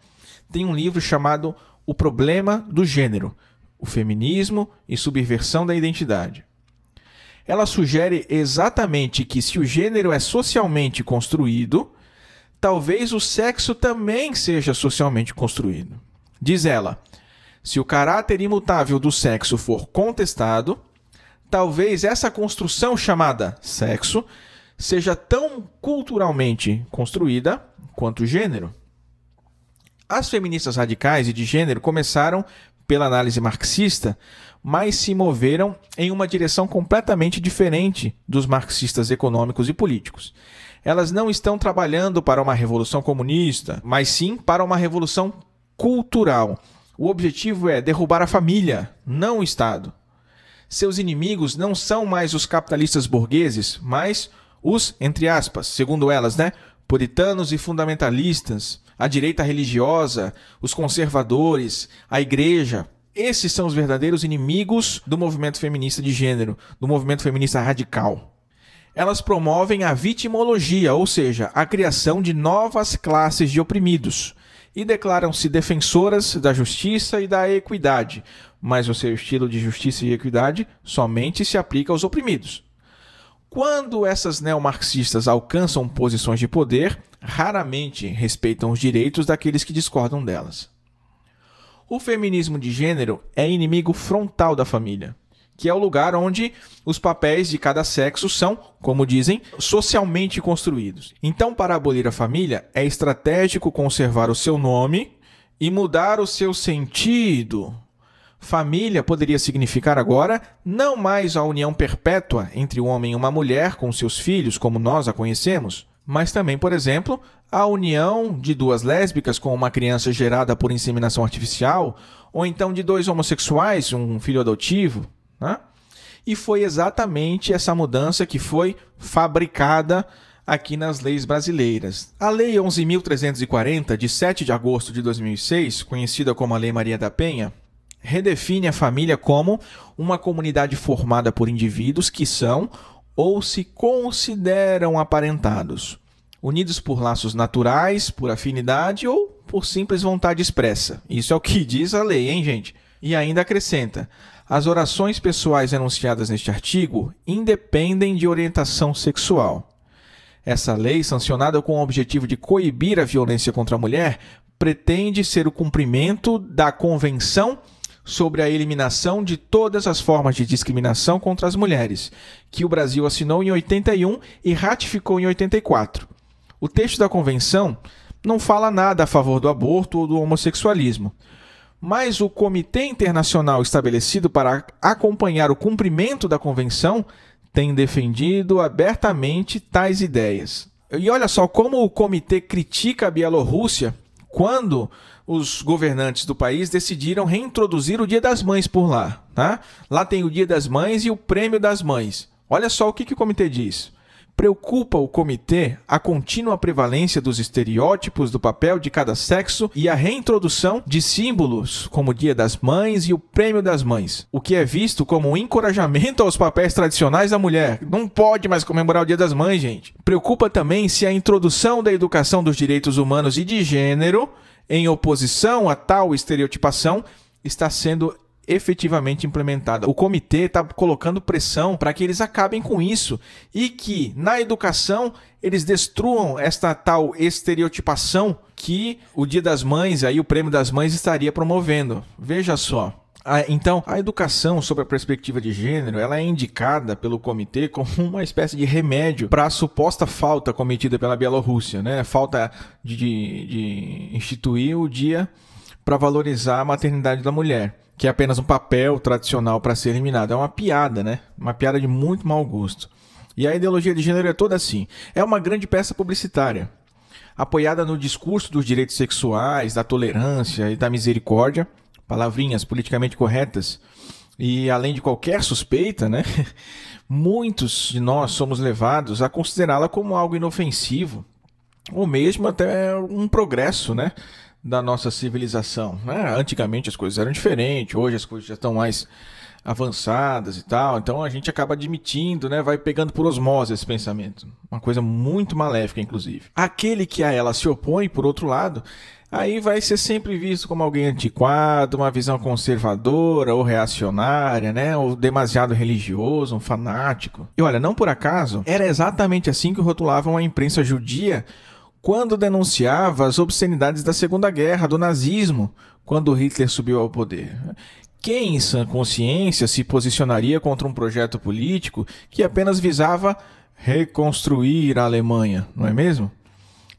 tem um livro chamado O Problema do Gênero: O Feminismo e Subversão da Identidade. Ela sugere exatamente que se o gênero é socialmente construído, talvez o sexo também seja socialmente construído. Diz ela: se o caráter imutável do sexo for contestado, talvez essa construção chamada sexo seja tão culturalmente construída quanto o gênero. As feministas radicais e de gênero começaram pela análise marxista, mas se moveram em uma direção completamente diferente dos marxistas econômicos e políticos. Elas não estão trabalhando para uma revolução comunista, mas sim para uma revolução cultural. O objetivo é derrubar a família, não o Estado. Seus inimigos não são mais os capitalistas burgueses, mas os, entre aspas, segundo elas, né, puritanos e fundamentalistas, a direita religiosa, os conservadores, a igreja. Esses são os verdadeiros inimigos do movimento feminista de gênero, do movimento feminista radical. Elas promovem a vitimologia, ou seja, a criação de novas classes de oprimidos, e declaram-se defensoras da justiça e da equidade, mas o seu estilo de justiça e equidade somente se aplica aos oprimidos. Quando essas neomarxistas alcançam posições de poder, raramente respeitam os direitos daqueles que discordam delas. O feminismo de gênero é inimigo frontal da família, que é o lugar onde os papéis de cada sexo são, como dizem, socialmente construídos. Então, para abolir a família, é estratégico conservar o seu nome e mudar o seu sentido Família poderia significar agora não mais a união perpétua entre um homem e uma mulher com seus filhos, como nós a conhecemos, mas também, por exemplo, a união de duas lésbicas com uma criança gerada por inseminação artificial, ou então de dois homossexuais, um filho adotivo. Né? E foi exatamente essa mudança que foi fabricada aqui nas leis brasileiras. A Lei 11.340, de 7 de agosto de 2006, conhecida como a Lei Maria da Penha, redefine a família como uma comunidade formada por indivíduos que são ou se consideram aparentados, unidos por laços naturais, por afinidade ou por simples vontade expressa. Isso é o que diz a lei, hein, gente? E ainda acrescenta: as orações pessoais enunciadas neste artigo independem de orientação sexual. Essa lei, sancionada com o objetivo de coibir a violência contra a mulher, pretende ser o cumprimento da Convenção sobre a eliminação de todas as formas de discriminação contra as mulheres, que o Brasil assinou em 81 e ratificou em 84. O texto da convenção não fala nada a favor do aborto ou do homossexualismo, mas o Comitê Internacional estabelecido para acompanhar o cumprimento da convenção tem defendido abertamente tais ideias. E olha só como o comitê critica a Bielorrússia quando os governantes do país decidiram reintroduzir o Dia das Mães por lá. Tá? Lá tem o Dia das Mães e o Prêmio das Mães. Olha só o que, que o comitê diz. Preocupa o comitê a contínua prevalência dos estereótipos do papel de cada sexo e a reintrodução de símbolos como o Dia das Mães e o Prêmio das Mães, o que é visto como um encorajamento aos papéis tradicionais da mulher. Não pode mais comemorar o Dia das Mães, gente. Preocupa também se a introdução da educação dos direitos humanos e de gênero em oposição a tal estereotipação, está sendo efetivamente implementada. O comitê está colocando pressão para que eles acabem com isso e que na educação eles destruam esta tal estereotipação que o Dia das Mães, aí o Prêmio das Mães estaria promovendo. Veja só. Então, a educação sobre a perspectiva de gênero, ela é indicada pelo comitê como uma espécie de remédio para a suposta falta cometida pela Bielorrússia, né? Falta de, de, de instituir o dia para valorizar a maternidade da mulher, que é apenas um papel tradicional para ser eliminado. É uma piada, né? Uma piada de muito mau gosto. E a ideologia de gênero é toda assim. É uma grande peça publicitária, apoiada no discurso dos direitos sexuais, da tolerância e da misericórdia palavrinhas politicamente corretas e além de qualquer suspeita, né, muitos de nós somos levados a considerá-la como algo inofensivo ou mesmo até um progresso, né, da nossa civilização. Né? Antigamente as coisas eram diferentes, hoje as coisas já estão mais avançadas e tal. Então a gente acaba admitindo, né? Vai pegando por osmose esse pensamento. Uma coisa muito maléfica, inclusive. Aquele que a ela se opõe, por outro lado, aí vai ser sempre visto como alguém antiquado, uma visão conservadora ou reacionária, né? Ou demasiado religioso, um fanático. E olha, não por acaso, era exatamente assim que rotulavam a imprensa judia quando denunciava as obscenidades da Segunda Guerra, do nazismo, quando Hitler subiu ao poder. Quem, em sã consciência, se posicionaria contra um projeto político que apenas visava reconstruir a Alemanha, não é mesmo?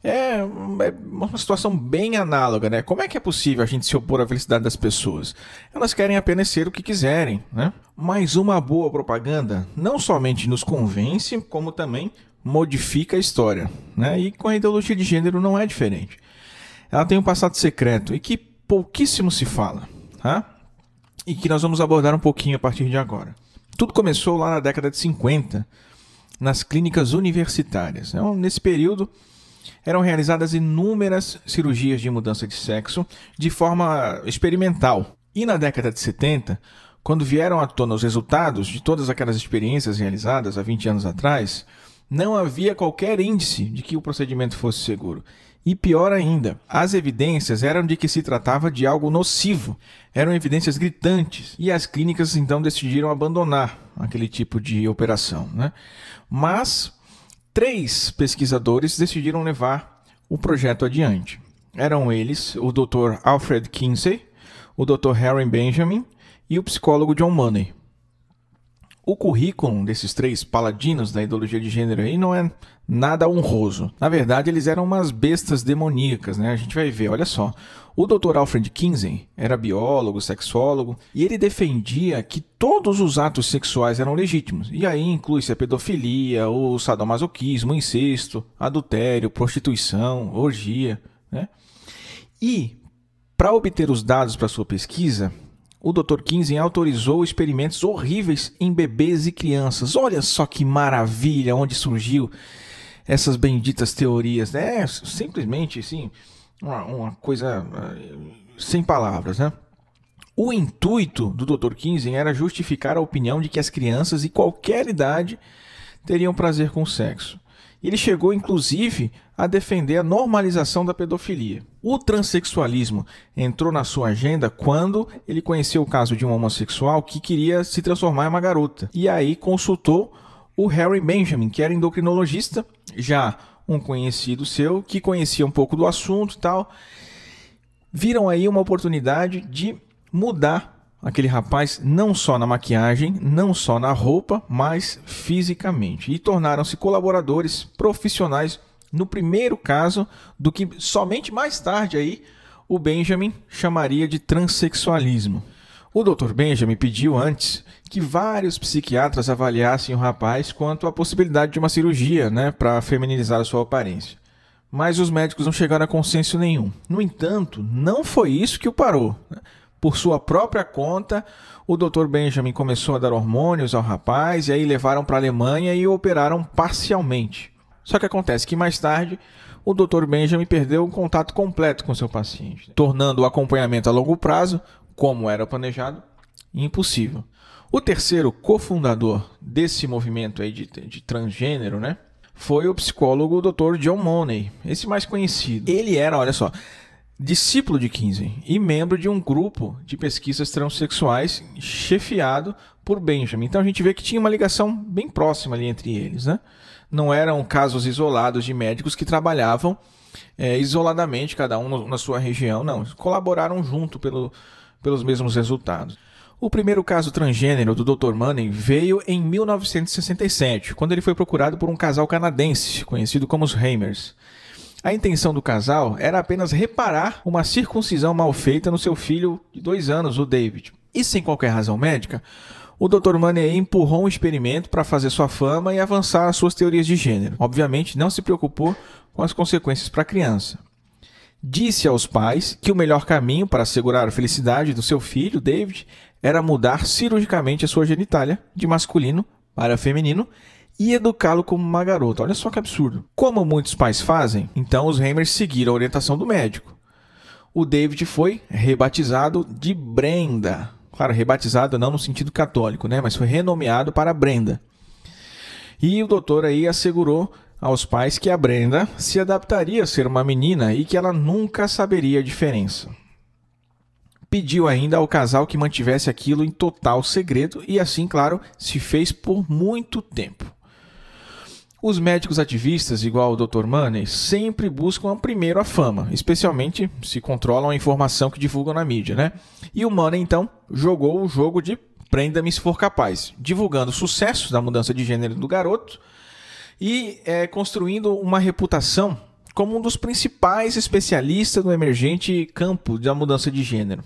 É, é uma situação bem análoga, né? Como é que é possível a gente se opor à felicidade das pessoas? Elas querem apenas ser o que quiserem, né? Mas uma boa propaganda não somente nos convence, como também modifica a história, né? E com a ideologia de gênero não é diferente. Ela tem um passado secreto e que pouquíssimo se fala, tá? e que nós vamos abordar um pouquinho a partir de agora. Tudo começou lá na década de 50, nas clínicas universitárias. Então, nesse período, eram realizadas inúmeras cirurgias de mudança de sexo de forma experimental. E na década de 70, quando vieram à tona os resultados de todas aquelas experiências realizadas há 20 anos atrás, não havia qualquer índice de que o procedimento fosse seguro. E pior ainda, as evidências eram de que se tratava de algo nocivo, eram evidências gritantes, e as clínicas então decidiram abandonar aquele tipo de operação. Né? Mas três pesquisadores decidiram levar o projeto adiante. Eram eles o Dr. Alfred Kinsey, o Dr. Harry Benjamin e o psicólogo John Money. O currículo desses três paladinos da ideologia de gênero aí não é nada honroso. Na verdade, eles eram umas bestas demoníacas, né? A gente vai ver, olha só. O Dr. Alfred Kinsey era biólogo, sexólogo, e ele defendia que todos os atos sexuais eram legítimos. E aí inclui-se a pedofilia, o sadomasoquismo, o incesto, adultério, prostituição, orgia, né? E para obter os dados para sua pesquisa, o Dr. Kinsey autorizou experimentos horríveis em bebês e crianças. Olha só que maravilha onde surgiu essas benditas teorias. É simplesmente assim, uma, uma coisa uh, sem palavras, né? O intuito do Dr. Kinsey era justificar a opinião de que as crianças e qualquer idade teriam prazer com o sexo. Ele chegou, inclusive, a defender a normalização da pedofilia. O transexualismo entrou na sua agenda quando ele conheceu o caso de um homossexual que queria se transformar em uma garota. E aí consultou o Harry Benjamin, que era endocrinologista, já um conhecido seu, que conhecia um pouco do assunto e tal. Viram aí uma oportunidade de mudar aquele rapaz não só na maquiagem, não só na roupa, mas fisicamente. E tornaram-se colaboradores profissionais no primeiro caso do que somente mais tarde aí o Benjamin chamaria de transexualismo. O Dr. Benjamin pediu antes que vários psiquiatras avaliassem o rapaz quanto à possibilidade de uma cirurgia, né, para feminilizar sua aparência. Mas os médicos não chegaram a consenso nenhum. No entanto, não foi isso que o parou. Por sua própria conta, o Dr. Benjamin começou a dar hormônios ao rapaz e aí levaram para a Alemanha e o operaram parcialmente. Só que acontece que mais tarde o Dr. Benjamin perdeu o contato completo com seu paciente, tornando o acompanhamento a longo prazo, como era planejado, impossível. O terceiro cofundador desse movimento aí de, de transgênero, né, foi o psicólogo Dr. John Money, esse mais conhecido. Ele era, olha só, discípulo de Kinsey e membro de um grupo de pesquisas transexuais chefiado por Benjamin. Então a gente vê que tinha uma ligação bem próxima ali entre eles, né? Não eram casos isolados de médicos que trabalhavam é, isoladamente, cada um na sua região, não. Colaboraram junto pelo, pelos mesmos resultados. O primeiro caso transgênero do Dr. Manning veio em 1967, quando ele foi procurado por um casal canadense, conhecido como os Hamers. A intenção do casal era apenas reparar uma circuncisão mal feita no seu filho de dois anos, o David. E sem qualquer razão médica, o Dr. Maney empurrou um experimento para fazer sua fama e avançar suas teorias de gênero. Obviamente, não se preocupou com as consequências para a criança. Disse aos pais que o melhor caminho para assegurar a felicidade do seu filho, David, era mudar cirurgicamente a sua genitália de masculino para feminino e educá-lo como uma garota. Olha só que absurdo. Como muitos pais fazem, então os Hamers seguiram a orientação do médico. o David foi rebatizado de Brenda. Claro, rebatizado não no sentido católico, né? Mas foi renomeado para Brenda. E o doutor aí assegurou aos pais que a Brenda se adaptaria a ser uma menina e que ela nunca saberia a diferença. Pediu ainda ao casal que mantivesse aquilo em total segredo e assim, claro, se fez por muito tempo. Os médicos ativistas, igual o Dr. Money, sempre buscam primeiro a fama, especialmente se controlam a informação que divulgam na mídia, né? E o Money, então, jogou o jogo de prenda-me se for capaz, divulgando o sucesso da mudança de gênero do garoto e é, construindo uma reputação como um dos principais especialistas no emergente campo da mudança de gênero.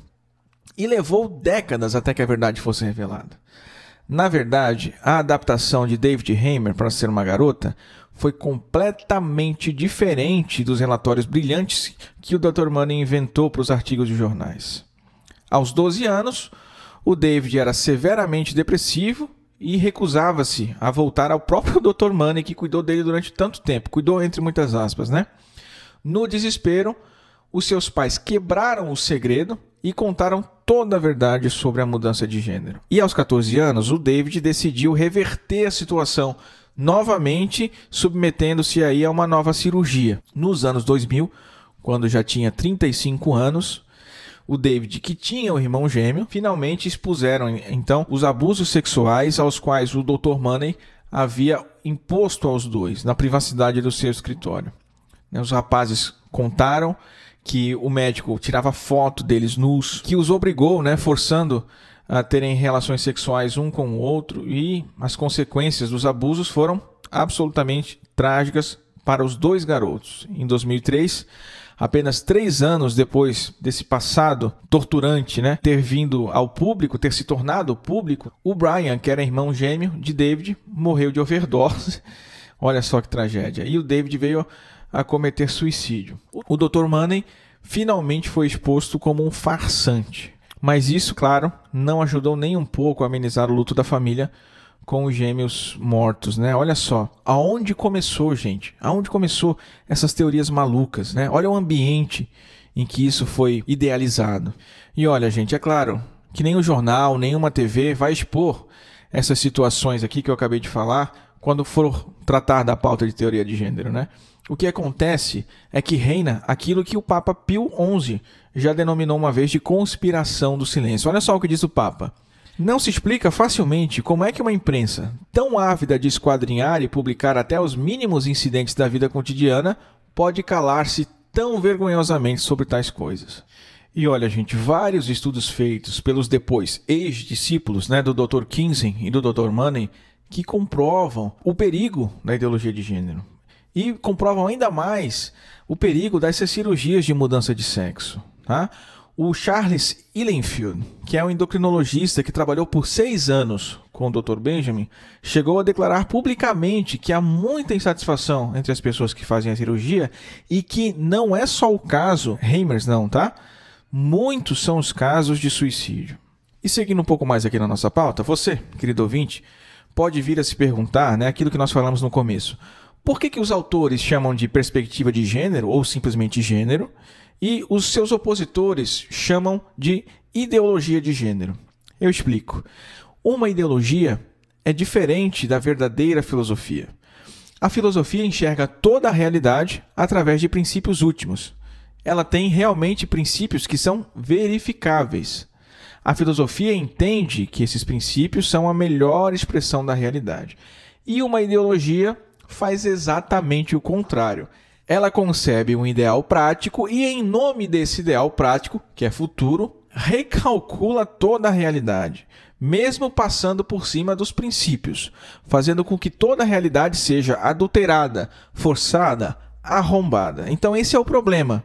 E levou décadas até que a verdade fosse revelada. Na verdade, a adaptação de David Hamer para ser uma garota foi completamente diferente dos relatórios brilhantes que o Dr. Money inventou para os artigos de jornais. Aos 12 anos, o David era severamente depressivo e recusava-se a voltar ao próprio Dr. Money que cuidou dele durante tanto tempo, cuidou entre muitas aspas, né? No desespero, os seus pais quebraram o segredo e contaram toda a verdade sobre a mudança de gênero. E aos 14 anos, o David decidiu reverter a situação, novamente submetendo-se aí a uma nova cirurgia. Nos anos 2000, quando já tinha 35 anos, o David, que tinha o irmão gêmeo, finalmente expuseram então os abusos sexuais aos quais o Dr. Money havia imposto aos dois na privacidade do seu escritório. Os rapazes contaram que o médico tirava foto deles nus, que os obrigou, né, forçando a terem relações sexuais um com o outro e as consequências dos abusos foram absolutamente trágicas para os dois garotos. Em 2003, apenas três anos depois desse passado torturante, né, ter vindo ao público, ter se tornado público, o Brian, que era irmão gêmeo de David, morreu de overdose. Olha só que tragédia. E o David veio a cometer suicídio. O Dr. Money finalmente foi exposto como um farsante. Mas isso, claro, não ajudou nem um pouco a amenizar o luto da família com os gêmeos mortos, né? Olha só, aonde começou, gente? Aonde começou essas teorias malucas, né? Olha o ambiente em que isso foi idealizado. E olha, gente, é claro que nem o jornal, nenhuma TV vai expor essas situações aqui que eu acabei de falar quando for tratar da pauta de teoria de gênero, né? O que acontece é que reina aquilo que o Papa Pio XI já denominou uma vez de conspiração do silêncio. Olha só o que diz o Papa. Não se explica facilmente como é que uma imprensa, tão ávida de esquadrinhar e publicar até os mínimos incidentes da vida cotidiana, pode calar-se tão vergonhosamente sobre tais coisas. E olha, gente, vários estudos feitos pelos depois ex-discípulos né, do Dr. Kinsey e do Dr. Money que comprovam o perigo da ideologia de gênero e comprovam ainda mais o perigo dessas cirurgias de mudança de sexo. Tá? O Charles Illenfield, que é um endocrinologista que trabalhou por seis anos com o Dr. Benjamin, chegou a declarar publicamente que há muita insatisfação entre as pessoas que fazem a cirurgia e que não é só o caso Heimers, não, tá? Muitos são os casos de suicídio. E seguindo um pouco mais aqui na nossa pauta, você, querido ouvinte, pode vir a se perguntar, né, aquilo que nós falamos no começo. Por que, que os autores chamam de perspectiva de gênero ou simplesmente gênero? e os seus opositores chamam de ideologia de gênero. Eu explico. Uma ideologia é diferente da verdadeira filosofia. A filosofia enxerga toda a realidade através de princípios últimos. Ela tem realmente princípios que são verificáveis. A filosofia entende que esses princípios são a melhor expressão da realidade. E uma ideologia faz exatamente o contrário ela concebe um ideal prático e, em nome desse ideal prático, que é futuro, recalcula toda a realidade, mesmo passando por cima dos princípios, fazendo com que toda a realidade seja adulterada, forçada, arrombada. Então, esse é o problema.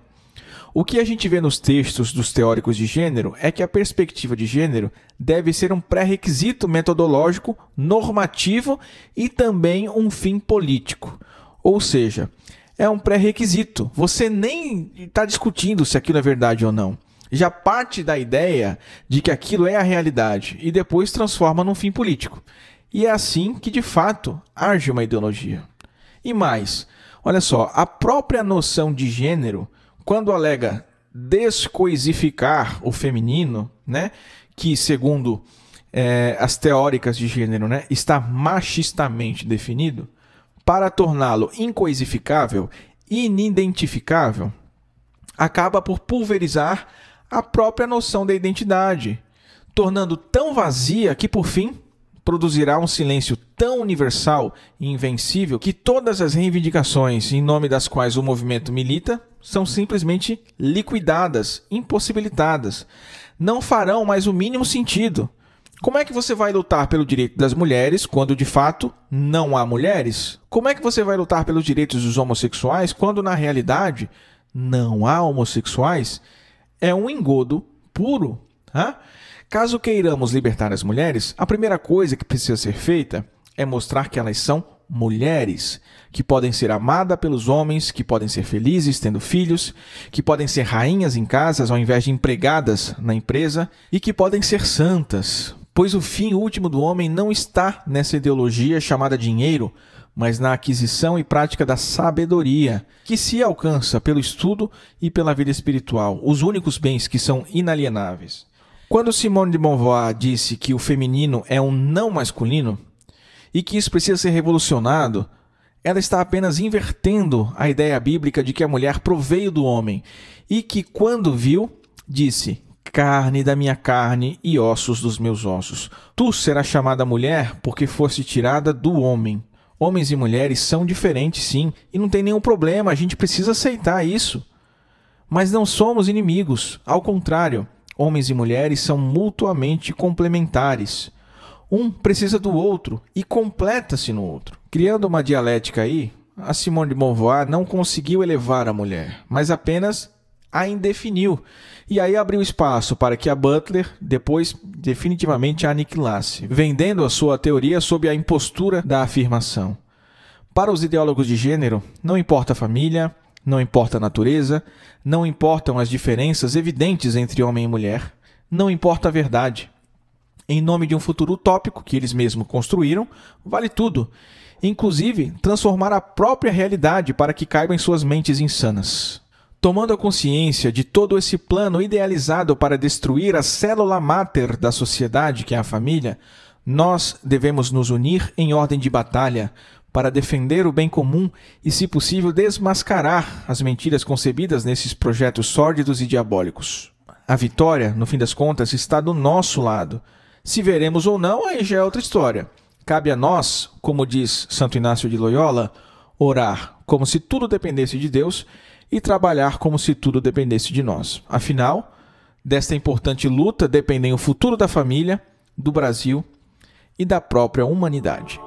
O que a gente vê nos textos dos teóricos de gênero é que a perspectiva de gênero deve ser um pré-requisito metodológico, normativo e também um fim político. Ou seja, é um pré-requisito. Você nem está discutindo se aquilo é verdade ou não. Já parte da ideia de que aquilo é a realidade e depois transforma num fim político. E é assim que, de fato, age uma ideologia. E mais, olha só, a própria noção de gênero, quando alega descoisificar o feminino, né? Que segundo é, as teóricas de gênero, né, está machistamente definido, para torná-lo incoisificável, inidentificável, acaba por pulverizar a própria noção da identidade, tornando tão vazia que por fim produzirá um silêncio tão universal e invencível que todas as reivindicações em nome das quais o movimento milita são simplesmente liquidadas, impossibilitadas. Não farão mais o mínimo sentido. Como é que você vai lutar pelo direito das mulheres quando de fato não há mulheres? Como é que você vai lutar pelos direitos dos homossexuais quando na realidade não há homossexuais? É um engodo puro. Hein? Caso queiramos libertar as mulheres, a primeira coisa que precisa ser feita é mostrar que elas são mulheres, que podem ser amadas pelos homens, que podem ser felizes tendo filhos, que podem ser rainhas em casas ao invés de empregadas na empresa e que podem ser santas, pois o fim último do homem não está nessa ideologia chamada dinheiro, mas na aquisição e prática da sabedoria, que se alcança pelo estudo e pela vida espiritual, os únicos bens que são inalienáveis. Quando Simone de Beauvoir disse que o feminino é um não masculino e que isso precisa ser revolucionado, ela está apenas invertendo a ideia bíblica de que a mulher proveio do homem e que, quando viu, disse: Carne da minha carne e ossos dos meus ossos. Tu serás chamada mulher porque foste tirada do homem. Homens e mulheres são diferentes, sim, e não tem nenhum problema, a gente precisa aceitar isso. Mas não somos inimigos, ao contrário. Homens e mulheres são mutuamente complementares. Um precisa do outro e completa-se no outro. Criando uma dialética aí, a Simone de Beauvoir não conseguiu elevar a mulher, mas apenas a indefiniu. E aí abriu espaço para que a Butler depois definitivamente a aniquilasse, vendendo a sua teoria sob a impostura da afirmação. Para os ideólogos de gênero, não importa a família, não importa a natureza, não importam as diferenças evidentes entre homem e mulher, não importa a verdade. Em nome de um futuro utópico que eles mesmos construíram, vale tudo, inclusive transformar a própria realidade para que caiba em suas mentes insanas. Tomando a consciência de todo esse plano idealizado para destruir a célula máter da sociedade, que é a família, nós devemos nos unir em ordem de batalha para defender o bem comum e, se possível, desmascarar as mentiras concebidas nesses projetos sórdidos e diabólicos. A vitória, no fim das contas, está do nosso lado. Se veremos ou não, aí já é outra história. Cabe a nós, como diz Santo Inácio de Loyola, orar como se tudo dependesse de Deus e trabalhar como se tudo dependesse de nós. Afinal, desta importante luta dependem o futuro da família, do Brasil e da própria humanidade.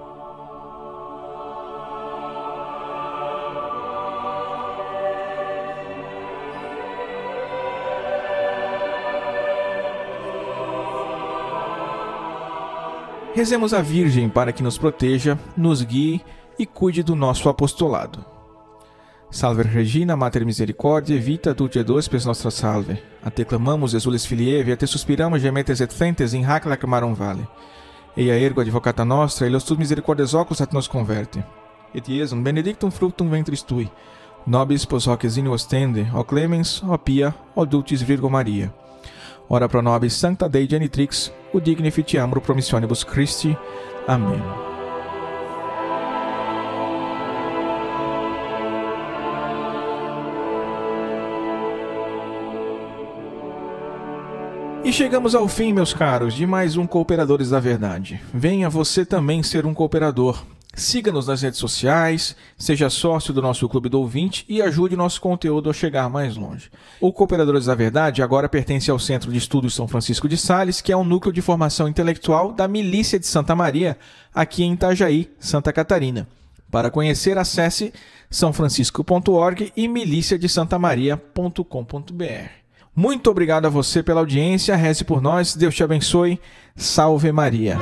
Rezemos a Virgem para que nos proteja, nos guie e cuide do nosso apostolado. Salve Regina, Mater Misericordia, vita dulce dos pes nostra salve. A te clamamos, exules filievi, a te suspiramos, gemetes et flentes, in hac lacrimarum vale. Eia ergo advocata nostra, e los tus misericordes ocus at nos converte. Et Iesum benedictum fructum ventris tui, nobis pos hoc exinio ostende, o clemens, o pia, o dulcis Virgo Maria. Ora pro nobis sancta Dei genitrix, o dignificiamur promissionibus Christi. Amém. E chegamos ao fim, meus caros, de mais um Cooperadores da Verdade. Venha você também ser um cooperador. Siga-nos nas redes sociais, seja sócio do nosso Clube do Ouvinte e ajude nosso conteúdo a chegar mais longe. O Cooperadores da Verdade agora pertence ao Centro de Estudos São Francisco de Sales, que é um núcleo de formação intelectual da Milícia de Santa Maria, aqui em Itajaí, Santa Catarina. Para conhecer, acesse sãofrancisco.org e miliciadesantamaria.com.br. Muito obrigado a você pela audiência, reze por nós, Deus te abençoe, salve Maria.